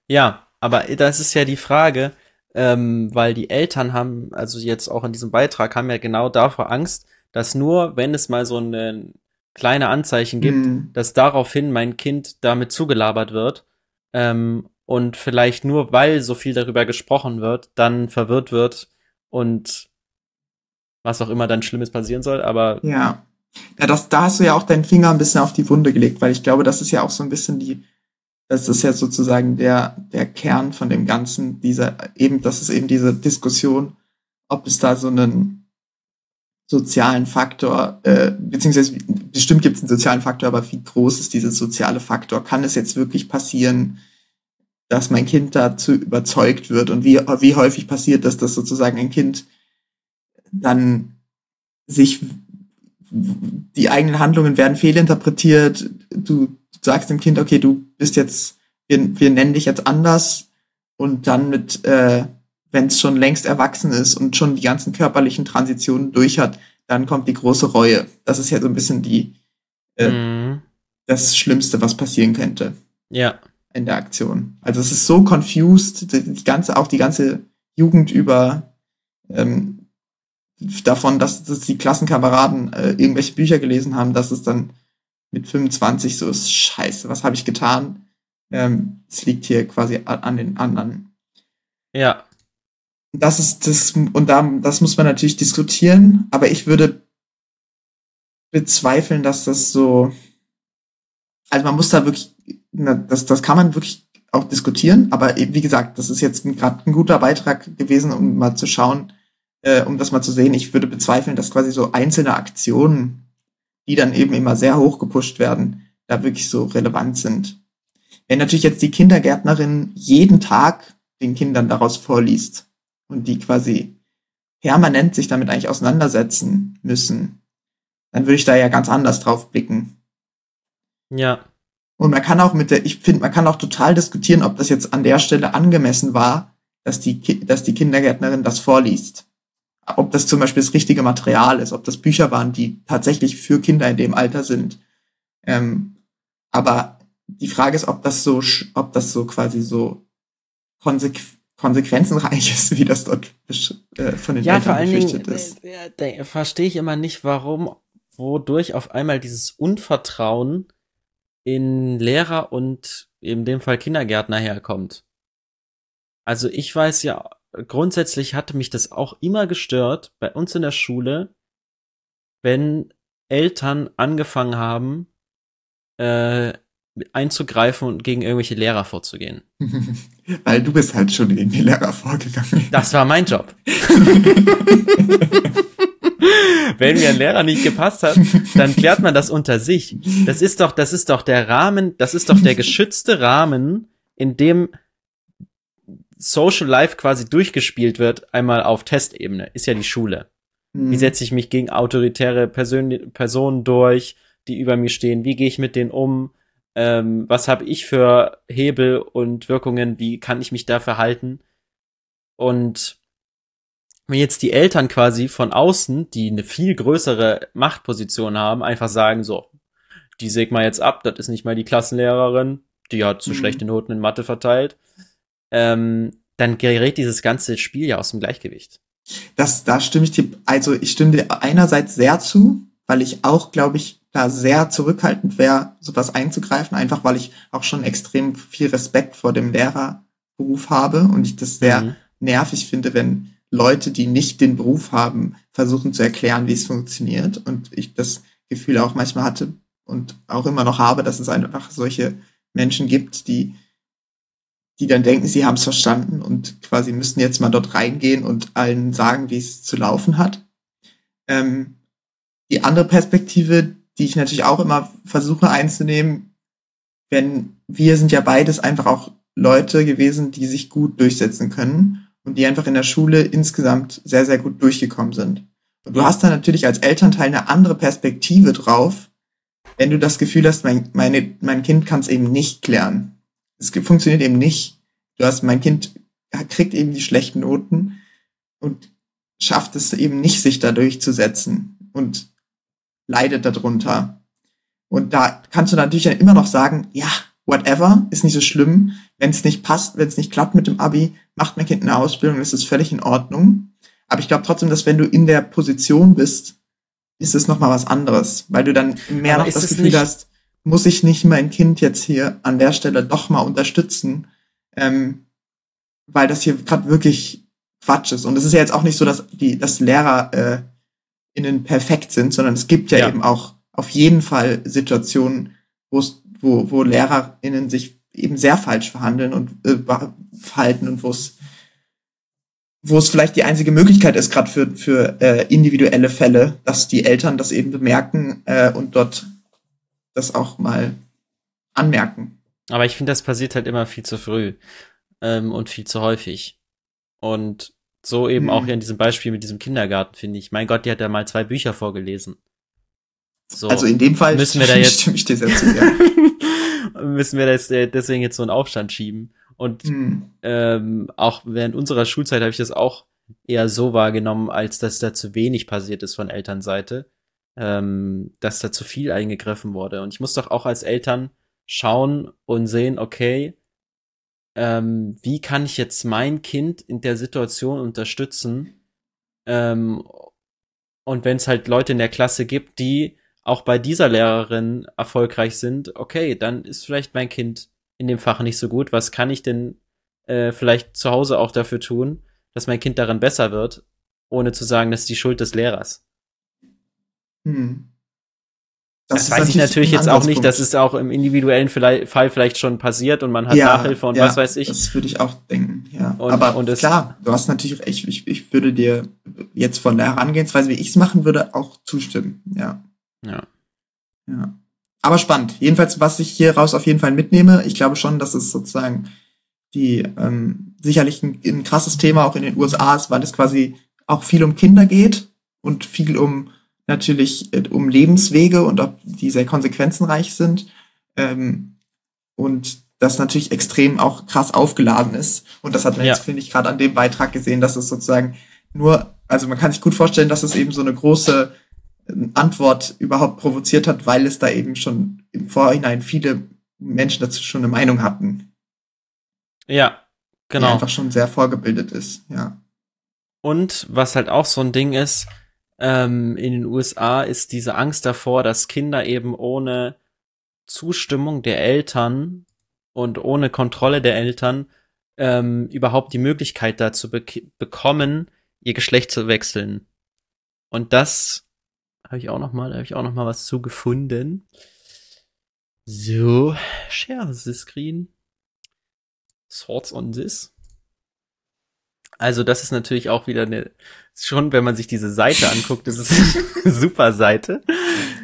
Ja, aber das ist ja die Frage, ähm, weil die Eltern haben, also jetzt auch in diesem Beitrag, haben ja genau davor Angst, dass nur, wenn es mal so ein kleine Anzeichen gibt, mhm. dass daraufhin mein Kind damit zugelabert wird ähm, und vielleicht nur, weil so viel darüber gesprochen wird, dann verwirrt wird und was auch immer dann Schlimmes passieren soll, aber. Ja. Ja, das, da hast du ja auch deinen Finger ein bisschen auf die Wunde gelegt, weil ich glaube, das ist ja auch so ein bisschen die, das ist ja sozusagen der, der Kern von dem Ganzen, dieser, eben, das ist eben diese Diskussion, ob es da so einen sozialen Faktor, äh, beziehungsweise bestimmt gibt es einen sozialen Faktor, aber wie groß ist dieser soziale Faktor? Kann es jetzt wirklich passieren, dass mein Kind dazu überzeugt wird und wie, wie häufig passiert das, dass sozusagen ein Kind dann sich die eigenen Handlungen werden fehlinterpretiert. Du sagst dem Kind, okay, du bist jetzt, wir, wir nennen dich jetzt anders und dann mit, äh, wenn es schon längst erwachsen ist und schon die ganzen körperlichen Transitionen durch hat, dann kommt die große Reue. Das ist ja so ein bisschen die äh, mhm. das Schlimmste, was passieren könnte. Ja. In der Aktion. Also es ist so confused, die ganze, auch die ganze Jugend über ähm, davon, dass, dass die Klassenkameraden äh, irgendwelche Bücher gelesen haben, dass es dann mit 25 so ist, scheiße, was habe ich getan? Ähm, es liegt hier quasi an den anderen. Ja. Das ist das, und da, das muss man natürlich diskutieren, aber ich würde bezweifeln, dass das so, also man muss da wirklich, das, das kann man wirklich auch diskutieren, aber wie gesagt, das ist jetzt gerade ein guter Beitrag gewesen, um mal zu schauen, äh, um das mal zu sehen, ich würde bezweifeln, dass quasi so einzelne Aktionen, die dann eben immer sehr hoch gepusht werden, da wirklich so relevant sind. Wenn natürlich jetzt die Kindergärtnerin jeden Tag den Kindern daraus vorliest und die quasi permanent sich damit eigentlich auseinandersetzen müssen, dann würde ich da ja ganz anders drauf blicken. Ja. Und man kann auch mit der, ich finde, man kann auch total diskutieren, ob das jetzt an der Stelle angemessen war, dass die, dass die Kindergärtnerin das vorliest ob das zum Beispiel das richtige Material ist, ob das Bücher waren, die tatsächlich für Kinder in dem Alter sind. Ähm, aber die Frage ist, ob das so, ob das so quasi so konsequ konsequenzenreich ist, wie das dort äh, von den ja, Eltern vor allen Dingen, ist. Äh, verstehe ich immer nicht, warum, wodurch auf einmal dieses Unvertrauen in Lehrer und in dem Fall Kindergärtner herkommt. Also ich weiß ja grundsätzlich hatte mich das auch immer gestört bei uns in der Schule, wenn Eltern angefangen haben, äh, einzugreifen und gegen irgendwelche Lehrer vorzugehen. Weil du bist halt schon gegen die Lehrer vorgegangen. Das war mein Job. Wenn mir ein Lehrer nicht gepasst hat, dann klärt man das unter sich. Das ist doch, das ist doch der Rahmen, das ist doch der geschützte Rahmen, in dem Social Life quasi durchgespielt wird, einmal auf Testebene, ist ja die Schule. Wie setze ich mich gegen autoritäre Persön Personen durch, die über mir stehen? Wie gehe ich mit denen um? Ähm, was habe ich für Hebel und Wirkungen? Wie kann ich mich da verhalten? Und wenn jetzt die Eltern quasi von außen, die eine viel größere Machtposition haben, einfach sagen so, die säg mal jetzt ab, das ist nicht mal die Klassenlehrerin, die hat zu mhm. schlechte Noten in Mathe verteilt ähm, dann gerät dieses ganze Spiel ja aus dem Gleichgewicht. Das, da stimme ich dir, also ich stimme dir einerseits sehr zu, weil ich auch, glaube ich, da sehr zurückhaltend wäre, sowas einzugreifen, einfach weil ich auch schon extrem viel Respekt vor dem Lehrerberuf habe und ich das sehr mhm. nervig finde, wenn Leute, die nicht den Beruf haben, versuchen zu erklären, wie es funktioniert. Und ich das Gefühl auch manchmal hatte und auch immer noch habe, dass es einfach solche Menschen gibt, die die dann denken, sie haben es verstanden und quasi müssen jetzt mal dort reingehen und allen sagen, wie es zu laufen hat. Ähm, die andere Perspektive, die ich natürlich auch immer versuche einzunehmen, wenn wir sind ja beides einfach auch Leute gewesen, die sich gut durchsetzen können und die einfach in der Schule insgesamt sehr, sehr gut durchgekommen sind. Und du hast dann natürlich als Elternteil eine andere Perspektive drauf, wenn du das Gefühl hast, mein, meine, mein Kind kann es eben nicht klären. Es funktioniert eben nicht. Du hast, mein Kind kriegt eben die schlechten Noten und schafft es eben nicht, sich da durchzusetzen und leidet darunter. Und da kannst du natürlich dann immer noch sagen, ja, whatever, ist nicht so schlimm. Wenn es nicht passt, wenn es nicht klappt mit dem Abi, macht mein Kind eine Ausbildung, ist es völlig in Ordnung. Aber ich glaube trotzdem, dass wenn du in der Position bist, ist es nochmal was anderes, weil du dann mehr Aber noch das Gefühl hast, muss ich nicht mein Kind jetzt hier an der Stelle doch mal unterstützen, ähm, weil das hier gerade wirklich Quatsch ist. Und es ist ja jetzt auch nicht so, dass die, dass Lehrer äh, innen perfekt sind, sondern es gibt ja, ja. eben auch auf jeden Fall Situationen, wo wo, LehrerInnen sich eben sehr falsch verhandeln und äh, verhalten und wo es wo es vielleicht die einzige Möglichkeit ist, gerade für, für äh, individuelle Fälle, dass die Eltern das eben bemerken äh, und dort das auch mal anmerken. Aber ich finde, das passiert halt immer viel zu früh ähm, und viel zu häufig. Und so eben hm. auch hier in diesem Beispiel mit diesem Kindergarten, finde ich. Mein Gott, die hat ja mal zwei Bücher vorgelesen. So, also in dem Fall müssen wir da jetzt stimme ich dir sehr zu, ja. müssen wir da jetzt äh, deswegen jetzt so einen Aufstand schieben. Und hm. ähm, auch während unserer Schulzeit habe ich das auch eher so wahrgenommen, als dass da zu wenig passiert ist von Elternseite, ähm, dass da zu viel eingegriffen wurde. Und ich muss doch auch als Eltern schauen und sehen, okay, ähm, wie kann ich jetzt mein Kind in der Situation unterstützen? Ähm, und wenn es halt Leute in der Klasse gibt, die auch bei dieser Lehrerin erfolgreich sind, okay, dann ist vielleicht mein Kind in dem Fach nicht so gut. Was kann ich denn äh, vielleicht zu Hause auch dafür tun, dass mein Kind darin besser wird, ohne zu sagen, das ist die Schuld des Lehrers? Hm. Das, das weiß ich natürlich jetzt auch nicht, das ist auch im individuellen Fall vielleicht schon passiert und man hat ja, Nachhilfe und ja, was weiß ich. Das würde ich auch denken, ja. Und, Aber und klar, du hast natürlich recht, ich, ich würde dir jetzt von der Herangehensweise, wie ich es machen würde, auch zustimmen, ja. Ja. Ja. Aber spannend. Jedenfalls, was ich hier raus auf jeden Fall mitnehme, ich glaube schon, dass es sozusagen die ähm, sicherlich ein, ein krasses Thema auch in den USA ist, weil es quasi auch viel um Kinder geht und viel um natürlich äh, um Lebenswege und ob die sehr konsequenzenreich sind. Ähm, und das natürlich extrem auch krass aufgeladen ist. Und das hat man ja. jetzt, finde ich, gerade an dem Beitrag gesehen, dass es sozusagen nur, also man kann sich gut vorstellen, dass es eben so eine große Antwort überhaupt provoziert hat, weil es da eben schon im Vorhinein viele Menschen dazu schon eine Meinung hatten. Ja, genau. Die einfach schon sehr vorgebildet ist, ja. Und was halt auch so ein Ding ist, ähm, in den USA ist diese Angst davor, dass Kinder eben ohne Zustimmung der Eltern und ohne Kontrolle der Eltern ähm, überhaupt die Möglichkeit dazu be bekommen, ihr Geschlecht zu wechseln. Und das habe ich auch noch mal, habe ich auch noch mal was zu gefunden. So, share the screen. Sorts on this. Also das ist natürlich auch wieder eine, schon wenn man sich diese Seite anguckt, das ist eine super Seite.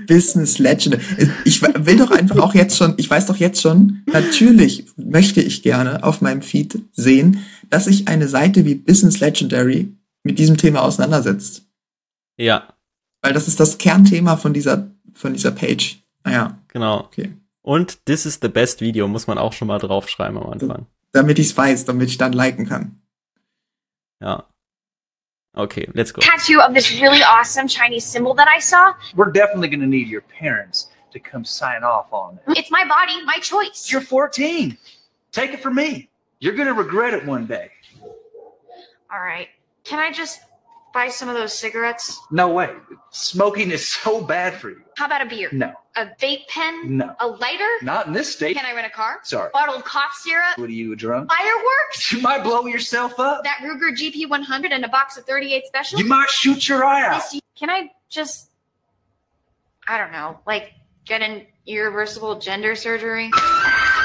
Business Legend. Ich will doch einfach auch jetzt schon, ich weiß doch jetzt schon, natürlich möchte ich gerne auf meinem Feed sehen, dass sich eine Seite wie Business Legendary mit diesem Thema auseinandersetzt. Ja. Weil das ist das Kernthema von dieser, von dieser Page. Naja. Genau. Okay. Und this is the best Video muss man auch schon mal draufschreiben am Anfang. Damit ich es weiß, damit ich dann liken kann. Ja. Okay, let's go. Tattoo of this really awesome Chinese symbol that I saw. We're definitely going to need your parents to come sign off on it. It's my body, my choice. You're 14. Take it from me. You're going to regret it one day. All right. Can I just buy some of those cigarettes? No way. Smoking is so bad for you. How about a beer? No. A vape pen? No. A lighter? Not in this state. Can I rent a car? Sorry. Bottled cough syrup? What are you, a drunk? Fireworks? You might blow yourself up. That Ruger GP 100 and a box of 38 special? You might shoot your eye out. This, can I just, I don't know, like get an irreversible gender surgery?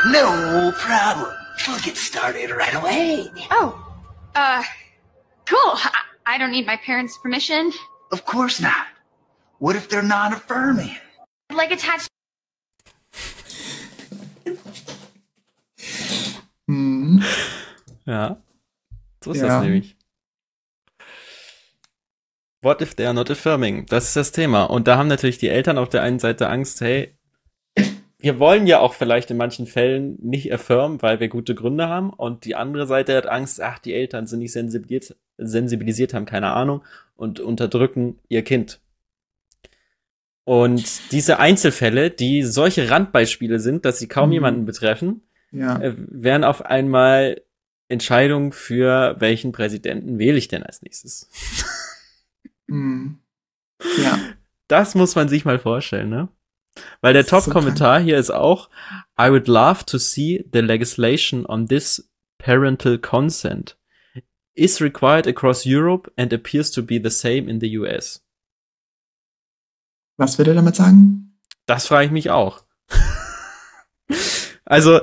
No problem. We'll get started right away. Oh, uh, cool. I, don't need my parents' permission. Of course not. What if they're non affirming? Like attached. Hm. Ja. So ist Ja. das nämlich. What if they are not affirming? Das ist das Thema. Und da haben natürlich die Eltern auf der einen Seite Angst, hey, wir wollen ja auch vielleicht in manchen Fällen nicht affirmen, weil wir gute Gründe haben. Und die andere Seite hat Angst, ach, die Eltern sind nicht sensibilisiert, sensibilisiert haben keine Ahnung und unterdrücken ihr Kind. Und diese Einzelfälle, die solche Randbeispiele sind, dass sie kaum Mhm. jemanden betreffen, Ja. äh, wären auf einmal Entscheidungen für welchen Präsidenten wähle ich denn als nächstes. Hm. Ja. Das muss man sich mal vorstellen, ne? Weil der ist so Top-Kommentar hier ist auch, I would love to see the legislation on this parental consent is required across Europe and appears to be the same in the US. Was will er damit sagen? Das frage ich mich auch. also,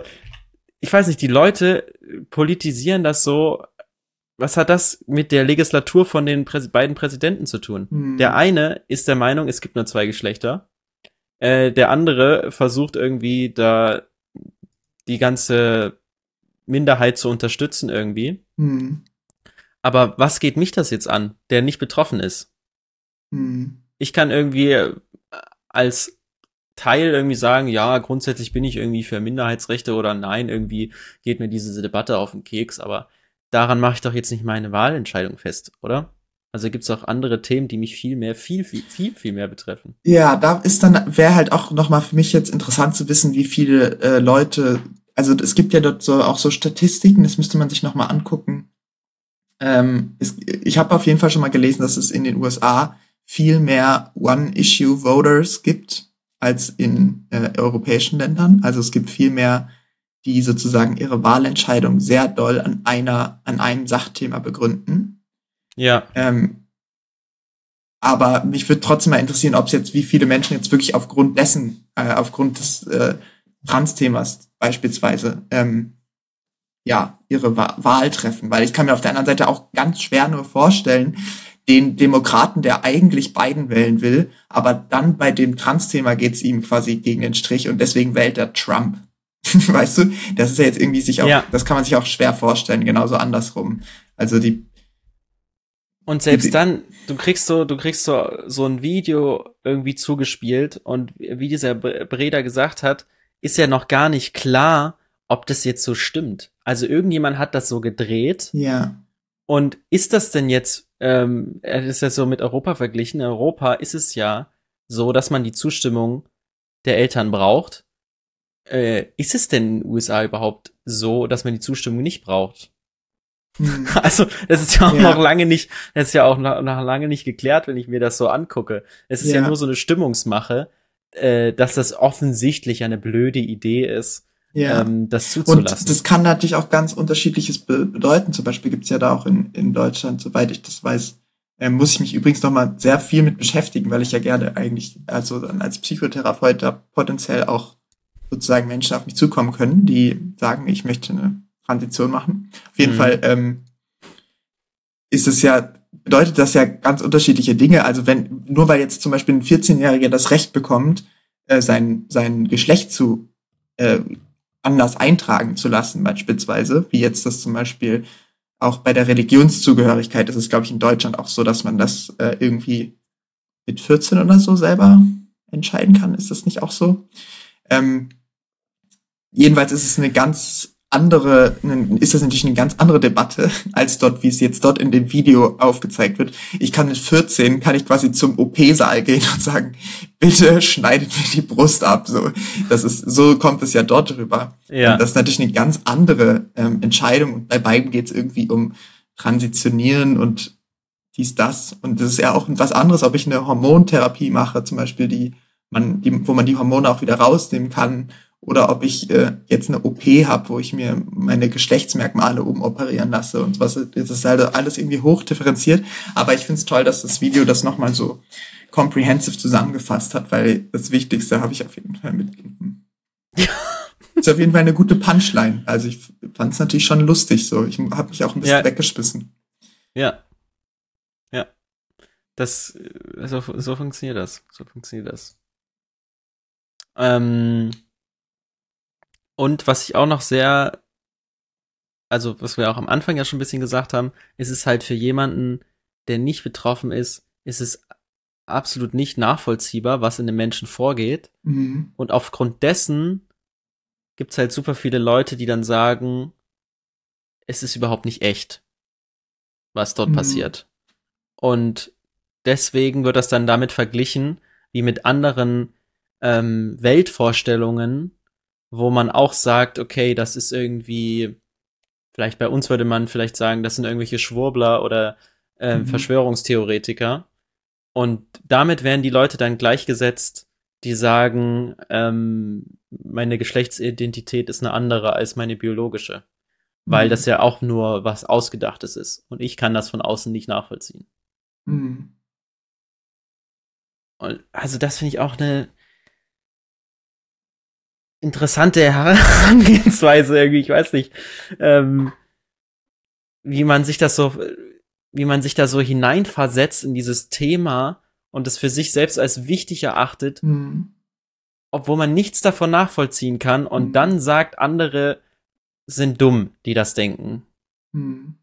ich weiß nicht, die Leute politisieren das so. Was hat das mit der Legislatur von den Präs beiden Präsidenten zu tun? Hm. Der eine ist der Meinung, es gibt nur zwei Geschlechter. Äh, der andere versucht irgendwie da die ganze Minderheit zu unterstützen irgendwie. Hm. Aber was geht mich das jetzt an, der nicht betroffen ist? Hm. ich kann irgendwie äh, als Teil irgendwie sagen, ja, grundsätzlich bin ich irgendwie für Minderheitsrechte oder nein, irgendwie geht mir diese Debatte auf den Keks, aber daran mache ich doch jetzt nicht meine Wahlentscheidung fest, oder? Also gibt es auch andere Themen, die mich viel mehr, viel, viel, viel, viel mehr betreffen. Ja, da ist dann, wäre halt auch nochmal für mich jetzt interessant zu wissen, wie viele äh, Leute, also es gibt ja dort so auch so Statistiken, das müsste man sich nochmal angucken. Ähm, es, ich habe auf jeden Fall schon mal gelesen, dass es in den USA viel mehr One-Issue-Voters gibt als in äh, europäischen Ländern. Also es gibt viel mehr, die sozusagen ihre Wahlentscheidung sehr doll an einer, an einem Sachthema begründen. Ja, Ähm, aber mich würde trotzdem mal interessieren, ob es jetzt, wie viele Menschen jetzt wirklich aufgrund dessen, äh, aufgrund des äh, Trans-Themas beispielsweise, ähm, ja, ihre Wa Wahl treffen. Weil ich kann mir auf der anderen Seite auch ganz schwer nur vorstellen, den Demokraten, der eigentlich Biden wählen will, aber dann bei dem Trans-Thema geht's ihm quasi gegen den Strich und deswegen wählt er Trump. weißt du, das ist ja jetzt irgendwie sich auch, Ja. das kann man sich auch schwer vorstellen, genauso andersrum. Also die, Und selbst dann, du kriegst so, du kriegst so, so ein Video irgendwie zugespielt und wie dieser Bre- Breda gesagt hat, ist ja noch gar nicht klar, ob das jetzt so stimmt. Also irgendjemand hat das so gedreht ja, und ist das denn jetzt, ähm, er ist ja so mit Europa verglichen, in Europa ist es ja so, dass man die Zustimmung der Eltern braucht. Äh, ist es denn in den USA überhaupt so, dass man die Zustimmung nicht braucht? Hm. Also, das ist ja auch Ja. noch lange nicht, das ist ja auch noch, noch lange nicht geklärt, wenn ich mir das so angucke. Es ist ja, Ja. nur so eine Stimmungsmache, äh, dass das offensichtlich eine blöde Idee ist, ja. ähm, das Und zuzulassen. das kann natürlich auch ganz unterschiedliches be bedeuten. Zum Beispiel gibt's ja da auch in, in Deutschland, soweit ich das weiß, äh, muss ich mich übrigens noch mal sehr viel mit beschäftigen, weil ich ja gerne eigentlich, also dann als Psychotherapeut da potenziell auch sozusagen Menschen auf mich zukommen können, die sagen, ich möchte eine Transition machen. Auf jeden Mhm. Fall ähm, ist es ja, bedeutet das ja ganz unterschiedliche Dinge. Also wenn, nur weil jetzt zum Beispiel ein 14-Jähriger das Recht bekommt, äh, sein, sein Geschlecht zu äh, anders eintragen zu lassen, beispielsweise, wie jetzt das zum Beispiel auch bei der Religionszugehörigkeit ist es, glaube ich, in Deutschland auch so, dass man das äh, irgendwie mit 14 oder so selber entscheiden kann. Ist das nicht auch so? Ähm, jedenfalls ist es eine ganz andere, ist das natürlich eine ganz andere Debatte als dort, wie es jetzt dort in dem Video aufgezeigt wird. Ich kann mit 14, kann ich quasi zum OP-Saal gehen und sagen, bitte schneidet mir die Brust ab. So, das ist, so kommt es ja dort rüber. Ja. Und das ist natürlich eine ganz andere ähm, Entscheidung. Und bei beiden geht es irgendwie um Transitionieren und dies, das. Und das ist ja auch was anderes, ob ich eine Hormontherapie mache, zum Beispiel, die man, die, wo man die Hormone auch wieder rausnehmen kann, oder ob ich äh, jetzt eine OP habe, wo ich mir meine Geschlechtsmerkmale umoperieren lasse und was. Das ist halt alles irgendwie hoch differenziert. Aber ich finde es toll, dass das Video das nochmal so comprehensive zusammengefasst hat, weil das Wichtigste habe ich auf jeden Fall mitgenommen. ist auf jeden Fall eine gute Punchline. Also ich fand es natürlich schon lustig so. Ich habe mich auch ein bisschen Ja. weggeschmissen. Ja. Ja. Das, äh, so, so funktioniert das. So funktioniert das. Ähm, und was ich auch noch sehr also was wir auch am Anfang ja schon ein bisschen gesagt haben, ist es halt für jemanden, der nicht betroffen ist, ist es absolut nicht nachvollziehbar, was in den Menschen vorgeht. Mhm. Und aufgrund dessen gibt's halt super viele Leute, die dann sagen, es ist überhaupt nicht echt, was dort Mhm. passiert. Und deswegen wird das dann damit verglichen, wie mit anderen ähm, Weltvorstellungen, wo man auch sagt, okay, das ist irgendwie, vielleicht bei uns würde man vielleicht sagen, das sind irgendwelche Schwurbler oder ähm, Mhm. Verschwörungstheoretiker. Und damit werden die Leute dann gleichgesetzt, die sagen, ähm, meine Geschlechtsidentität ist eine andere als meine biologische. Weil Mhm. das ja auch nur was Ausgedachtes ist. Und ich kann das von außen nicht nachvollziehen. Mhm. Und also das finde ich auch eine interessante Herangehensweise irgendwie. Ich weiß nicht, ähm, wie man sich das so, wie man sich da so hineinversetzt in dieses Thema und es für sich selbst als wichtig erachtet, Mhm. obwohl man nichts davon nachvollziehen kann und Mhm. dann sagt, andere sind dumm, die das denken. Mhm.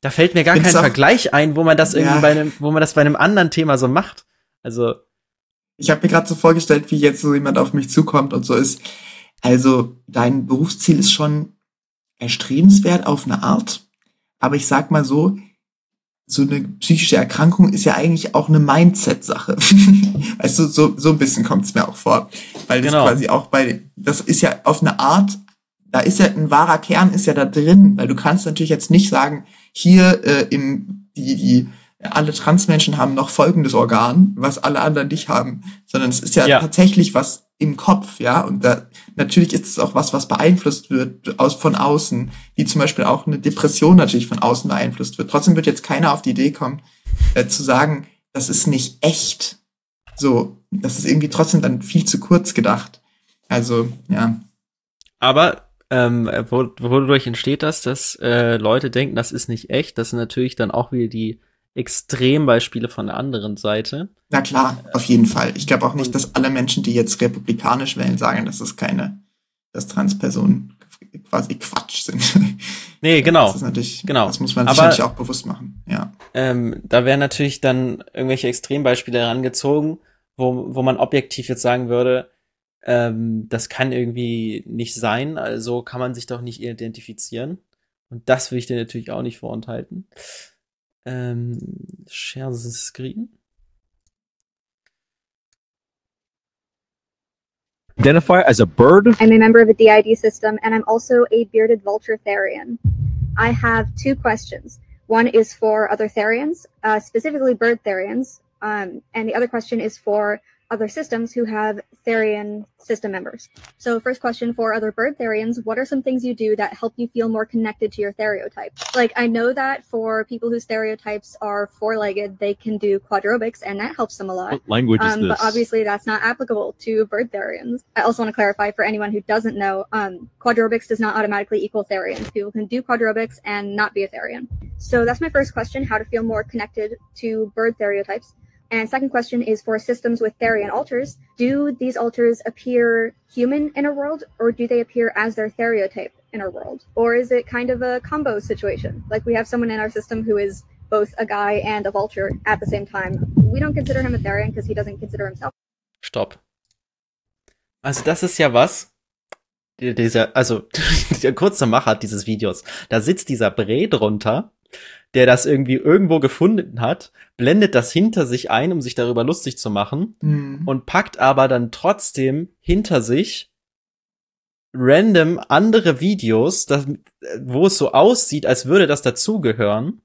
Da fällt mir gar Find's kein Vergleich ein, wo man das irgendwie Ja. bei einem, wo man das bei einem anderen Thema so macht. Also, Ich habe mir gerade so vorgestellt, wie jetzt so jemand auf mich zukommt und so ist. Also dein Berufsziel ist schon erstrebenswert auf eine Art, aber ich sag mal so, so eine psychische Erkrankung ist ja eigentlich auch eine Mindset-Sache. weißt du, so, so ein bisschen kommt es mir auch vor. Weil das Genau. quasi auch bei, das ist ja auf eine Art, da ist ja ein wahrer Kern ist ja da drin, weil du kannst natürlich jetzt nicht sagen, hier äh, im, die, die, alle Transmenschen haben noch folgendes Organ, was alle anderen nicht haben, sondern es ist ja, Ja. tatsächlich was im Kopf, ja, und da, natürlich ist es auch was, was beeinflusst wird aus, von außen, wie zum Beispiel auch eine Depression natürlich von außen beeinflusst wird. Trotzdem wird jetzt keiner auf die Idee kommen, äh, zu sagen, das ist nicht echt. So, das ist irgendwie trotzdem dann viel zu kurz gedacht. Also, ja. Aber ähm, wo, wodurch entsteht das, dass äh, Leute denken, das ist nicht echt? Das sind natürlich dann auch wieder die Extrembeispiele von der anderen Seite. Na klar, auf jeden Fall. Ich glaube auch nicht, dass alle Menschen, die jetzt republikanisch wählen, sagen, dass es keine, dass Transpersonen quasi Quatsch sind. Nee, genau. Das ist natürlich, Genau. das muss man sich Aber- natürlich auch bewusst machen. Ja. Ähm, da werden natürlich dann irgendwelche Extrembeispiele herangezogen, wo, wo man objektiv jetzt sagen würde, ähm, das kann irgendwie nicht sein, also kann man sich doch nicht identifizieren. Und das will ich dir natürlich auch nicht vorenthalten. Ähm, share the screen. Identify as a bird. I'm a member of the DID system, and I'm also a bearded vulture therian. I have two questions. One is for other therians, uh, specifically bird therians, um, and the other question is for other systems who have therian system members. So, first question for other bird therians: What are some things you do that help you feel more connected to your stereotype? Like, I know that for people whose stereotypes are four-legged, they can do quadrobics, and that helps them a lot. What language is Um, But obviously, that's not applicable to bird therians. I also want to clarify for anyone who doesn't know, um, quadrobics does not automatically equal therians. People can do quadrobics and not be a therian. So that's my first question: how to feel more connected to bird stereotypes. And second question is for systems with therian alters. Do these alters appear human in our world, or do they appear as their stereotype in our world? Or is it kind of a combo situation? Like we have someone in our system who is both a guy and a vulture at the same time. We don't consider him a therian because he doesn't consider himself. Stopp. Also das ist ja was. die- Dieser, also der kurze Macher dieses Videos. Da sitzt dieser Bre drunter, der das irgendwie irgendwo gefunden hat, blendet das hinter sich ein, um sich darüber lustig zu machen Mhm. und packt aber dann trotzdem hinter sich random andere Videos, das, wo es so aussieht, als würde das dazugehören.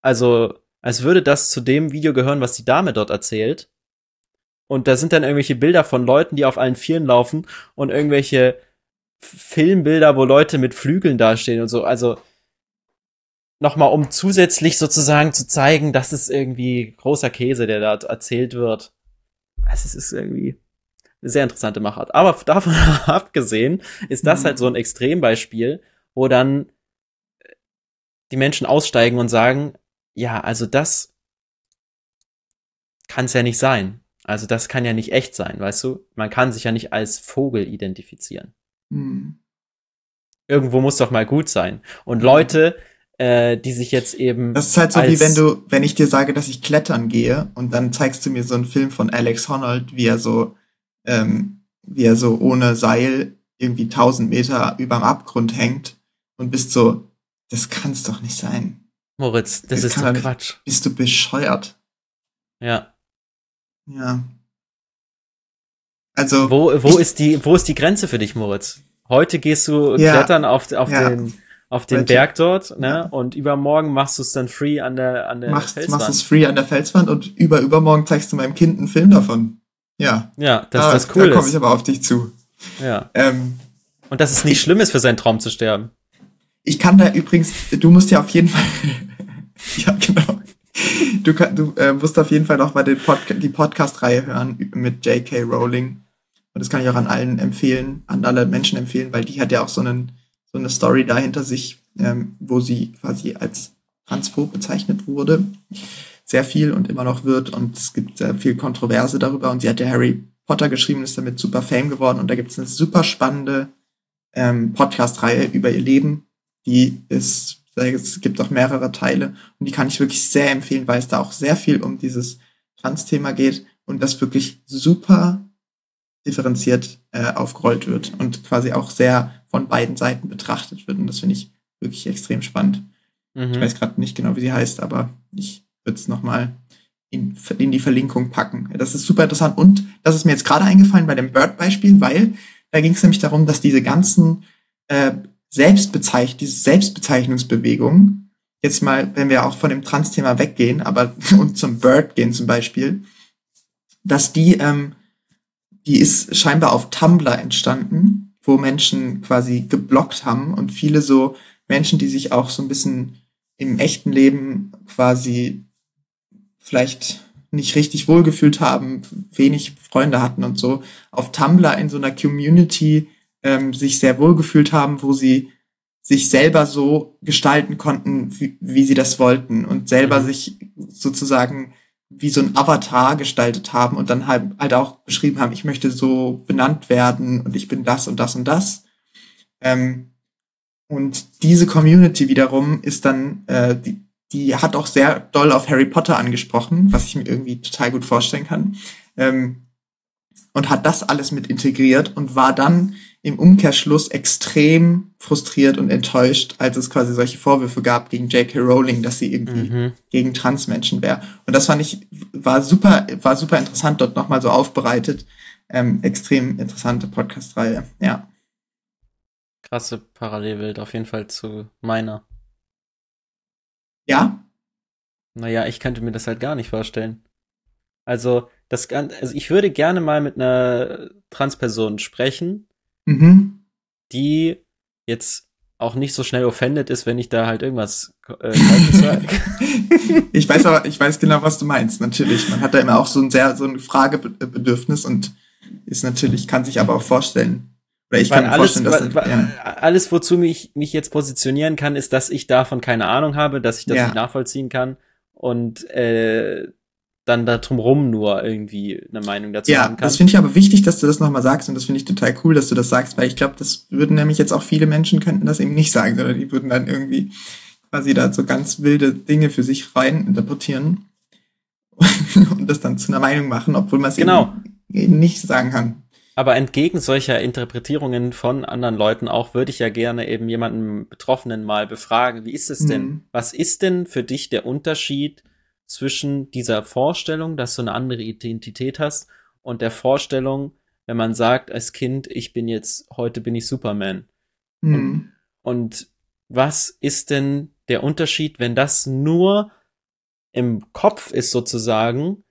Also, als würde das zu dem Video gehören, was die Dame dort erzählt. Und da sind dann irgendwelche Bilder von Leuten, die auf allen Vieren laufen und irgendwelche Filmbilder, wo Leute mit Flügeln dastehen und so. Also, nochmal, um zusätzlich sozusagen zu zeigen, das ist irgendwie großer Käse, der da erzählt wird. Also, es ist irgendwie eine sehr interessante Machart. Aber davon abgesehen ist das Mhm. halt so ein Extrembeispiel, wo dann äh, die Menschen aussteigen und sagen, ja, also das kann es ja nicht sein. Also das kann ja nicht echt sein, weißt du? Man kann sich ja nicht als Vogel identifizieren. Mhm. Irgendwo muss doch mal gut sein. Und Leute, äh, die sich jetzt eben. Das ist halt so wie wenn du, wenn ich dir sage, dass ich klettern gehe und dann zeigst du mir so einen Film von Alex Honnold, wie er so, ähm, wie er so ohne Seil irgendwie tausend Meter überm Abgrund hängt und bist so, das kann's doch nicht sein. Moritz, das, das ist doch Quatsch. Bist du bescheuert? Ja. Ja. Also. Wo, wo ist die, wo ist die Grenze für dich, Moritz? Heute gehst du ja, klettern auf, auf ja. den, auf den Berg dort, ne? Ja. Und übermorgen machst du es dann free an der, an der machst, Felswand. Machst es free an der Felswand und über, übermorgen zeigst du meinem Kind einen Film davon. Ja. Ja, das ist das cool. Da komme ich aber auf dich zu. Ja. Ähm, und dass es nicht schlimm ist, für seinen Traum zu sterben. Ich kann da übrigens, du musst ja auf jeden Fall, ja genau, du, du äh, musst auf jeden Fall noch mal den Podca die Podcast-Reihe hören mit J.K. Rowling. Und das kann ich auch an allen empfehlen, an alle Menschen empfehlen, weil die hat ja auch so, einen, so eine Story dahinter sich, ähm, wo sie quasi als transphob bezeichnet wurde. Sehr viel und immer noch wird. Und es gibt sehr viel Kontroverse darüber. Und sie hat ja Harry Potter geschrieben, ist damit super Fame geworden. Und da gibt es eine super spannende ähm, Podcast-Reihe über ihr Leben. Die ist, es gibt auch mehrere Teile. Und die kann ich wirklich sehr empfehlen, weil es da auch sehr viel um dieses Trans-Thema geht und das wirklich super differenziert äh, aufgerollt wird und quasi auch sehr von beiden Seiten betrachtet wird. Und das finde ich wirklich extrem spannend. Mhm. Ich weiß gerade nicht genau, wie sie heißt, aber ich würde es nochmal in, in die Verlinkung packen. Das ist super interessant. Und das ist mir jetzt gerade eingefallen bei dem Bird-Beispiel, weil da ging es nämlich darum, dass diese ganzen äh, Selbstbezeich diese Selbstbezeichnungsbewegung, jetzt mal, wenn wir auch von dem Trans-Thema weggehen, aber und zum Bird gehen zum Beispiel, dass die, ähm, die ist scheinbar auf Tumblr entstanden, wo Menschen quasi geblockt haben und viele so Menschen, die sich auch so ein bisschen im echten Leben quasi vielleicht nicht richtig wohlgefühlt haben, wenig Freunde hatten und so, auf Tumblr in so einer Community ähm, sich sehr wohlgefühlt haben, wo sie sich selber so gestalten konnten, wie, wie sie das wollten und selber mhm. sich sozusagen wie so ein Avatar gestaltet haben und dann halt, halt auch beschrieben haben, ich möchte so benannt werden und ich bin das und das und das. Ähm, und diese Community wiederum ist dann, äh, die, die hat auch sehr doll auf Harry Potter angesprochen, was ich mir irgendwie total gut vorstellen kann. Ähm, und hat das alles mit integriert und war dann im Umkehrschluss extrem frustriert und enttäuscht, als es quasi solche Vorwürfe gab gegen J.K. Rowling, dass sie irgendwie mhm. gegen Transmenschen wäre. Und das fand ich, war super, war super interessant, dort nochmal so aufbereitet. Ähm, extrem interessante Podcast-Reihe, ja. Krasse Parallelwelt auf jeden Fall zu meiner. Ja? Naja, ich könnte mir das halt gar nicht vorstellen. Also, das, also ich würde gerne mal mit einer Transperson sprechen, mhm. die jetzt auch nicht so schnell offended ist, wenn ich da halt irgendwas äh, sage. ich weiß aber, ich weiß genau, was du meinst. Natürlich, man hat da immer auch so ein sehr so ein Fragebedürfnis und ist natürlich kann sich aber auch vorstellen, oder ich kann mir alles, vorstellen, dass ja. alles, wozu mich mich jetzt positionieren kann, ist, dass ich davon keine Ahnung habe, dass ich das ja. nicht nachvollziehen kann und äh, dann da drumrum nur irgendwie eine Meinung dazu ja, haben kann. Ja, das finde ich aber wichtig, dass du das nochmal sagst und das finde ich total cool, dass du das sagst, weil ich glaube, das würden nämlich jetzt auch viele Menschen könnten das eben nicht sagen, sondern die würden dann irgendwie quasi da so ganz wilde Dinge für sich rein interpretieren und das dann zu einer Meinung machen, obwohl man es genau. eben, eben nicht sagen kann. Aber entgegen solcher Interpretierungen von anderen Leuten auch würde ich ja gerne eben jemanden Betroffenen mal befragen. Wie ist es denn? Mhm. Was ist denn für dich der Unterschied zwischen dieser Vorstellung, dass du eine andere Identität hast und der Vorstellung, wenn man sagt als Kind, ich bin jetzt, heute bin ich Superman. Mhm. Und, und was ist denn der Unterschied, wenn das nur im Kopf ist sozusagen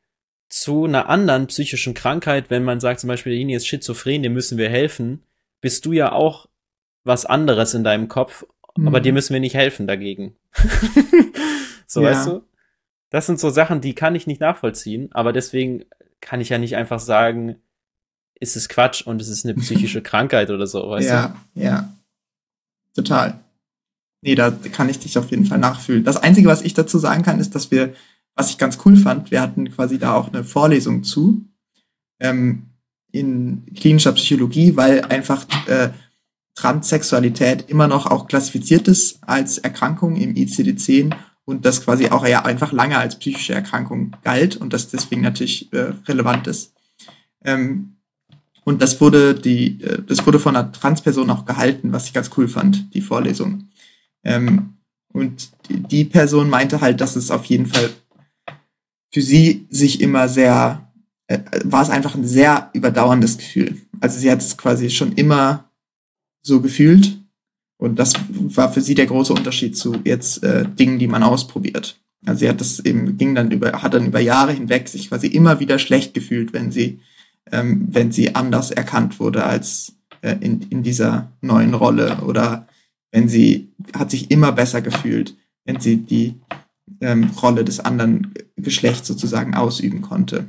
zu einer anderen psychischen Krankheit, wenn man sagt zum Beispiel, derjenige ist schizophren, dem müssen wir helfen, bist du ja auch was anderes in deinem Kopf, mhm. aber dir müssen wir nicht helfen dagegen. so ja. weißt du? Das sind so Sachen, die kann ich nicht nachvollziehen, aber deswegen kann ich ja nicht einfach sagen, ist es Quatsch und es ist eine psychische Krankheit oder so, weißt ja, du? Ja, ja. Total. Nee, da kann ich dich auf jeden Fall nachfühlen. Das Einzige, was ich dazu sagen kann, ist, dass wir was ich ganz cool fand, wir hatten quasi da auch eine Vorlesung zu ähm, in klinischer Psychologie, weil einfach äh, Transsexualität immer noch auch klassifiziert ist als Erkrankung im ICD-10 und das quasi auch ja einfach lange als psychische Erkrankung galt und das deswegen natürlich äh, relevant ist. Ähm, und das wurde die, äh, das wurde von einer Transperson auch gehalten, was ich ganz cool fand, die Vorlesung. Ähm, und die, die Person meinte halt, dass es auf jeden Fall für sie sich immer sehr, äh, war es einfach ein sehr überdauerndes Gefühl. Also sie hat es quasi schon immer so gefühlt. Und das war für sie der große Unterschied zu jetzt äh, Dingen, die man ausprobiert. Also sie hat das eben, ging dann über, hat dann über Jahre hinweg sich quasi immer wieder schlecht gefühlt, wenn sie, ähm, wenn sie anders erkannt wurde als äh, in, in dieser neuen Rolle oder wenn sie, hat sich immer besser gefühlt, wenn sie die ähm, Rolle des anderen Geschlechts sozusagen ausüben konnte.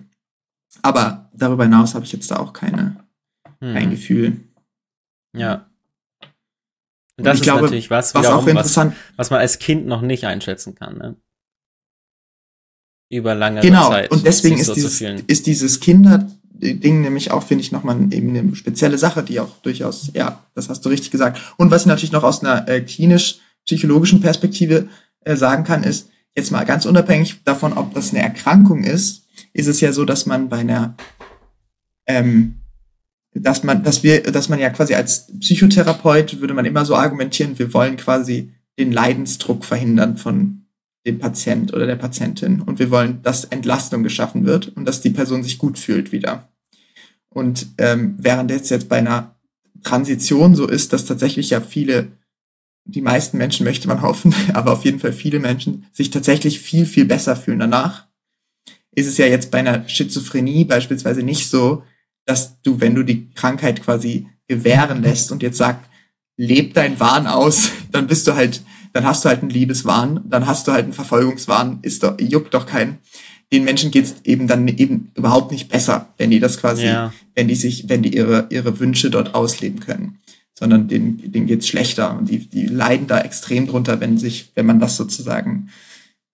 Aber darüber hinaus habe ich jetzt da auch keine, hm. kein Gefühl. Ja. Und das ist glaube, natürlich was, was, auch interessant, was, was man als Kind noch nicht einschätzen kann. Ne? Über lange genau. Zeit. Genau, und deswegen ist, so dieses, ist dieses Kinderding nämlich auch, finde ich, nochmal eben eine spezielle Sache, die auch durchaus, ja, das hast du richtig gesagt. Und was ich natürlich noch aus einer äh, klinisch-psychologischen Perspektive äh, sagen kann, ist, jetzt mal ganz unabhängig davon, ob das eine Erkrankung ist, ist es ja so, dass man bei einer ähm, dass man, dass wir, dass man ja quasi als Psychotherapeut würde man immer so argumentieren, wir wollen quasi den Leidensdruck verhindern von dem Patient oder der Patientin und wir wollen, dass Entlastung geschaffen wird und dass die Person sich gut fühlt wieder. Und ähm, während jetzt jetzt bei einer Transition so ist, dass tatsächlich ja viele, die meisten Menschen möchte man hoffen, aber auf jeden Fall viele Menschen sich tatsächlich viel, viel besser fühlen danach, ist es ja jetzt bei einer Schizophrenie beispielsweise nicht so, dass du, wenn du die Krankheit quasi gewähren lässt und jetzt sagst, leb dein Wahn aus, dann bist du halt, dann hast du halt einen Liebeswahn, dann hast du halt einen Verfolgungswahn, ist doch, juckt doch keinen. Den Menschen geht's eben dann eben überhaupt nicht besser, wenn die das quasi, ja. wenn die sich, wenn die ihre, ihre Wünsche dort ausleben können. Sondern denen, denen geht's schlechter und die, die leiden da extrem drunter, wenn sich, wenn man das sozusagen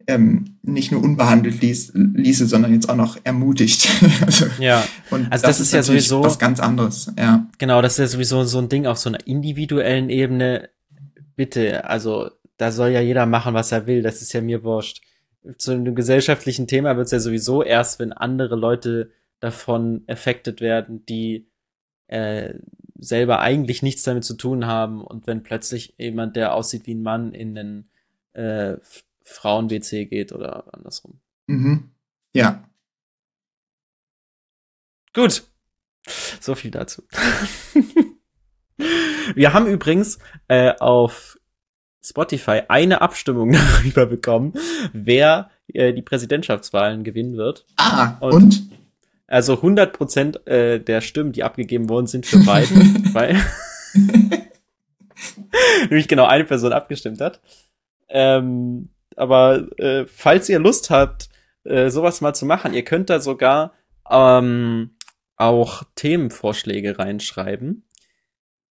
ähm, nicht nur unbehandelt ließ, ließe, sondern jetzt auch noch ermutigt. also, ja, und also das, das ist, ja sowieso was ganz anderes. Ja, genau, das ist ja sowieso so ein Ding auf so einer individuellen Ebene. Bitte, also da soll ja jeder machen, was er will. Das ist ja mir wurscht. Zu einem gesellschaftlichen Thema wird es ja sowieso erst, wenn andere Leute davon affected werden, die äh, selber eigentlich nichts damit zu tun haben und wenn plötzlich jemand, der aussieht wie ein Mann, in den äh, Frauen-WC geht oder andersrum. Mhm. Ja. Gut. So viel dazu. Wir haben übrigens äh, auf Spotify eine Abstimmung darüber bekommen, wer äh, die Präsidentschaftswahlen gewinnen wird. Ah, und? und? Also 100 Prozent äh, der Stimmen, die abgegeben worden sind für Biden, weil nämlich genau eine Person abgestimmt hat. Ähm, aber äh, falls ihr Lust habt, äh, sowas mal zu machen, ihr könnt da sogar ähm, auch Themenvorschläge reinschreiben.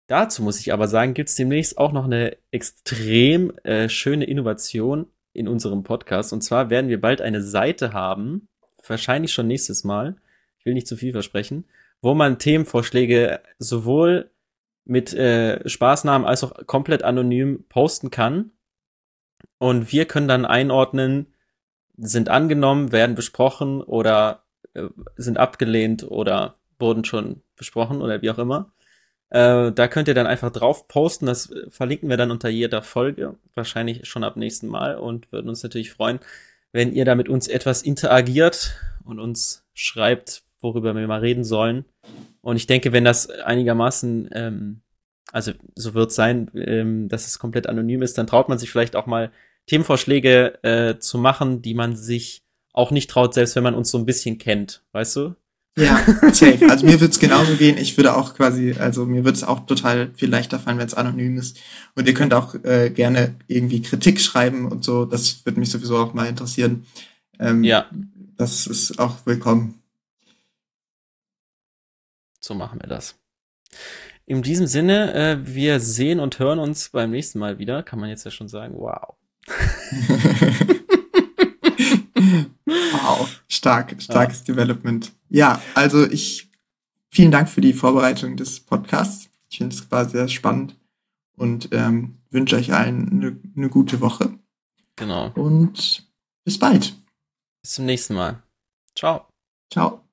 Dazu muss ich aber sagen, gibt es demnächst auch noch eine extrem äh, schöne Innovation in unserem Podcast. Und zwar werden wir bald eine Seite haben, wahrscheinlich schon nächstes Mal, ich will nicht zu viel versprechen, wo man Themenvorschläge sowohl mit äh, Spaßnamen als auch komplett anonym posten kann. Und wir können dann einordnen, sind angenommen, werden besprochen oder äh, sind abgelehnt oder wurden schon besprochen oder wie auch immer. Äh, da könnt ihr dann einfach drauf posten. Das verlinken wir dann unter jeder Folge. Wahrscheinlich schon ab nächsten Mal und würden uns natürlich freuen, wenn ihr da mit uns etwas interagiert und uns schreibt, worüber wir mal reden sollen. Und ich denke, wenn das einigermaßen, ähm, also so wird es sein, ähm, dass es komplett anonym ist, dann traut man sich vielleicht auch mal Themenvorschläge äh, zu machen, die man sich auch nicht traut, selbst wenn man uns so ein bisschen kennt, weißt du? Ja, safe. Also mir wird's genauso gehen. Ich würde auch quasi, also mir würde es auch total viel leichter fallen, wenn es anonym ist. Und ihr könnt auch äh, gerne irgendwie Kritik schreiben und so. Das würde mich sowieso auch mal interessieren. Ähm, ja. Das ist auch willkommen. So machen wir das. In diesem Sinne, äh, wir sehen und hören uns beim nächsten Mal wieder. Kann man jetzt ja schon sagen. Wow wow, stark, starkes ja. Development. Ja, also ich, vielen Dank für die Vorbereitung des Podcasts. Ich finde es war sehr spannend. und ähm, wünsche euch allen eine ne gute Woche. Genau. Und bis bald. Bis zum nächsten Mal. Ciao. Ciao.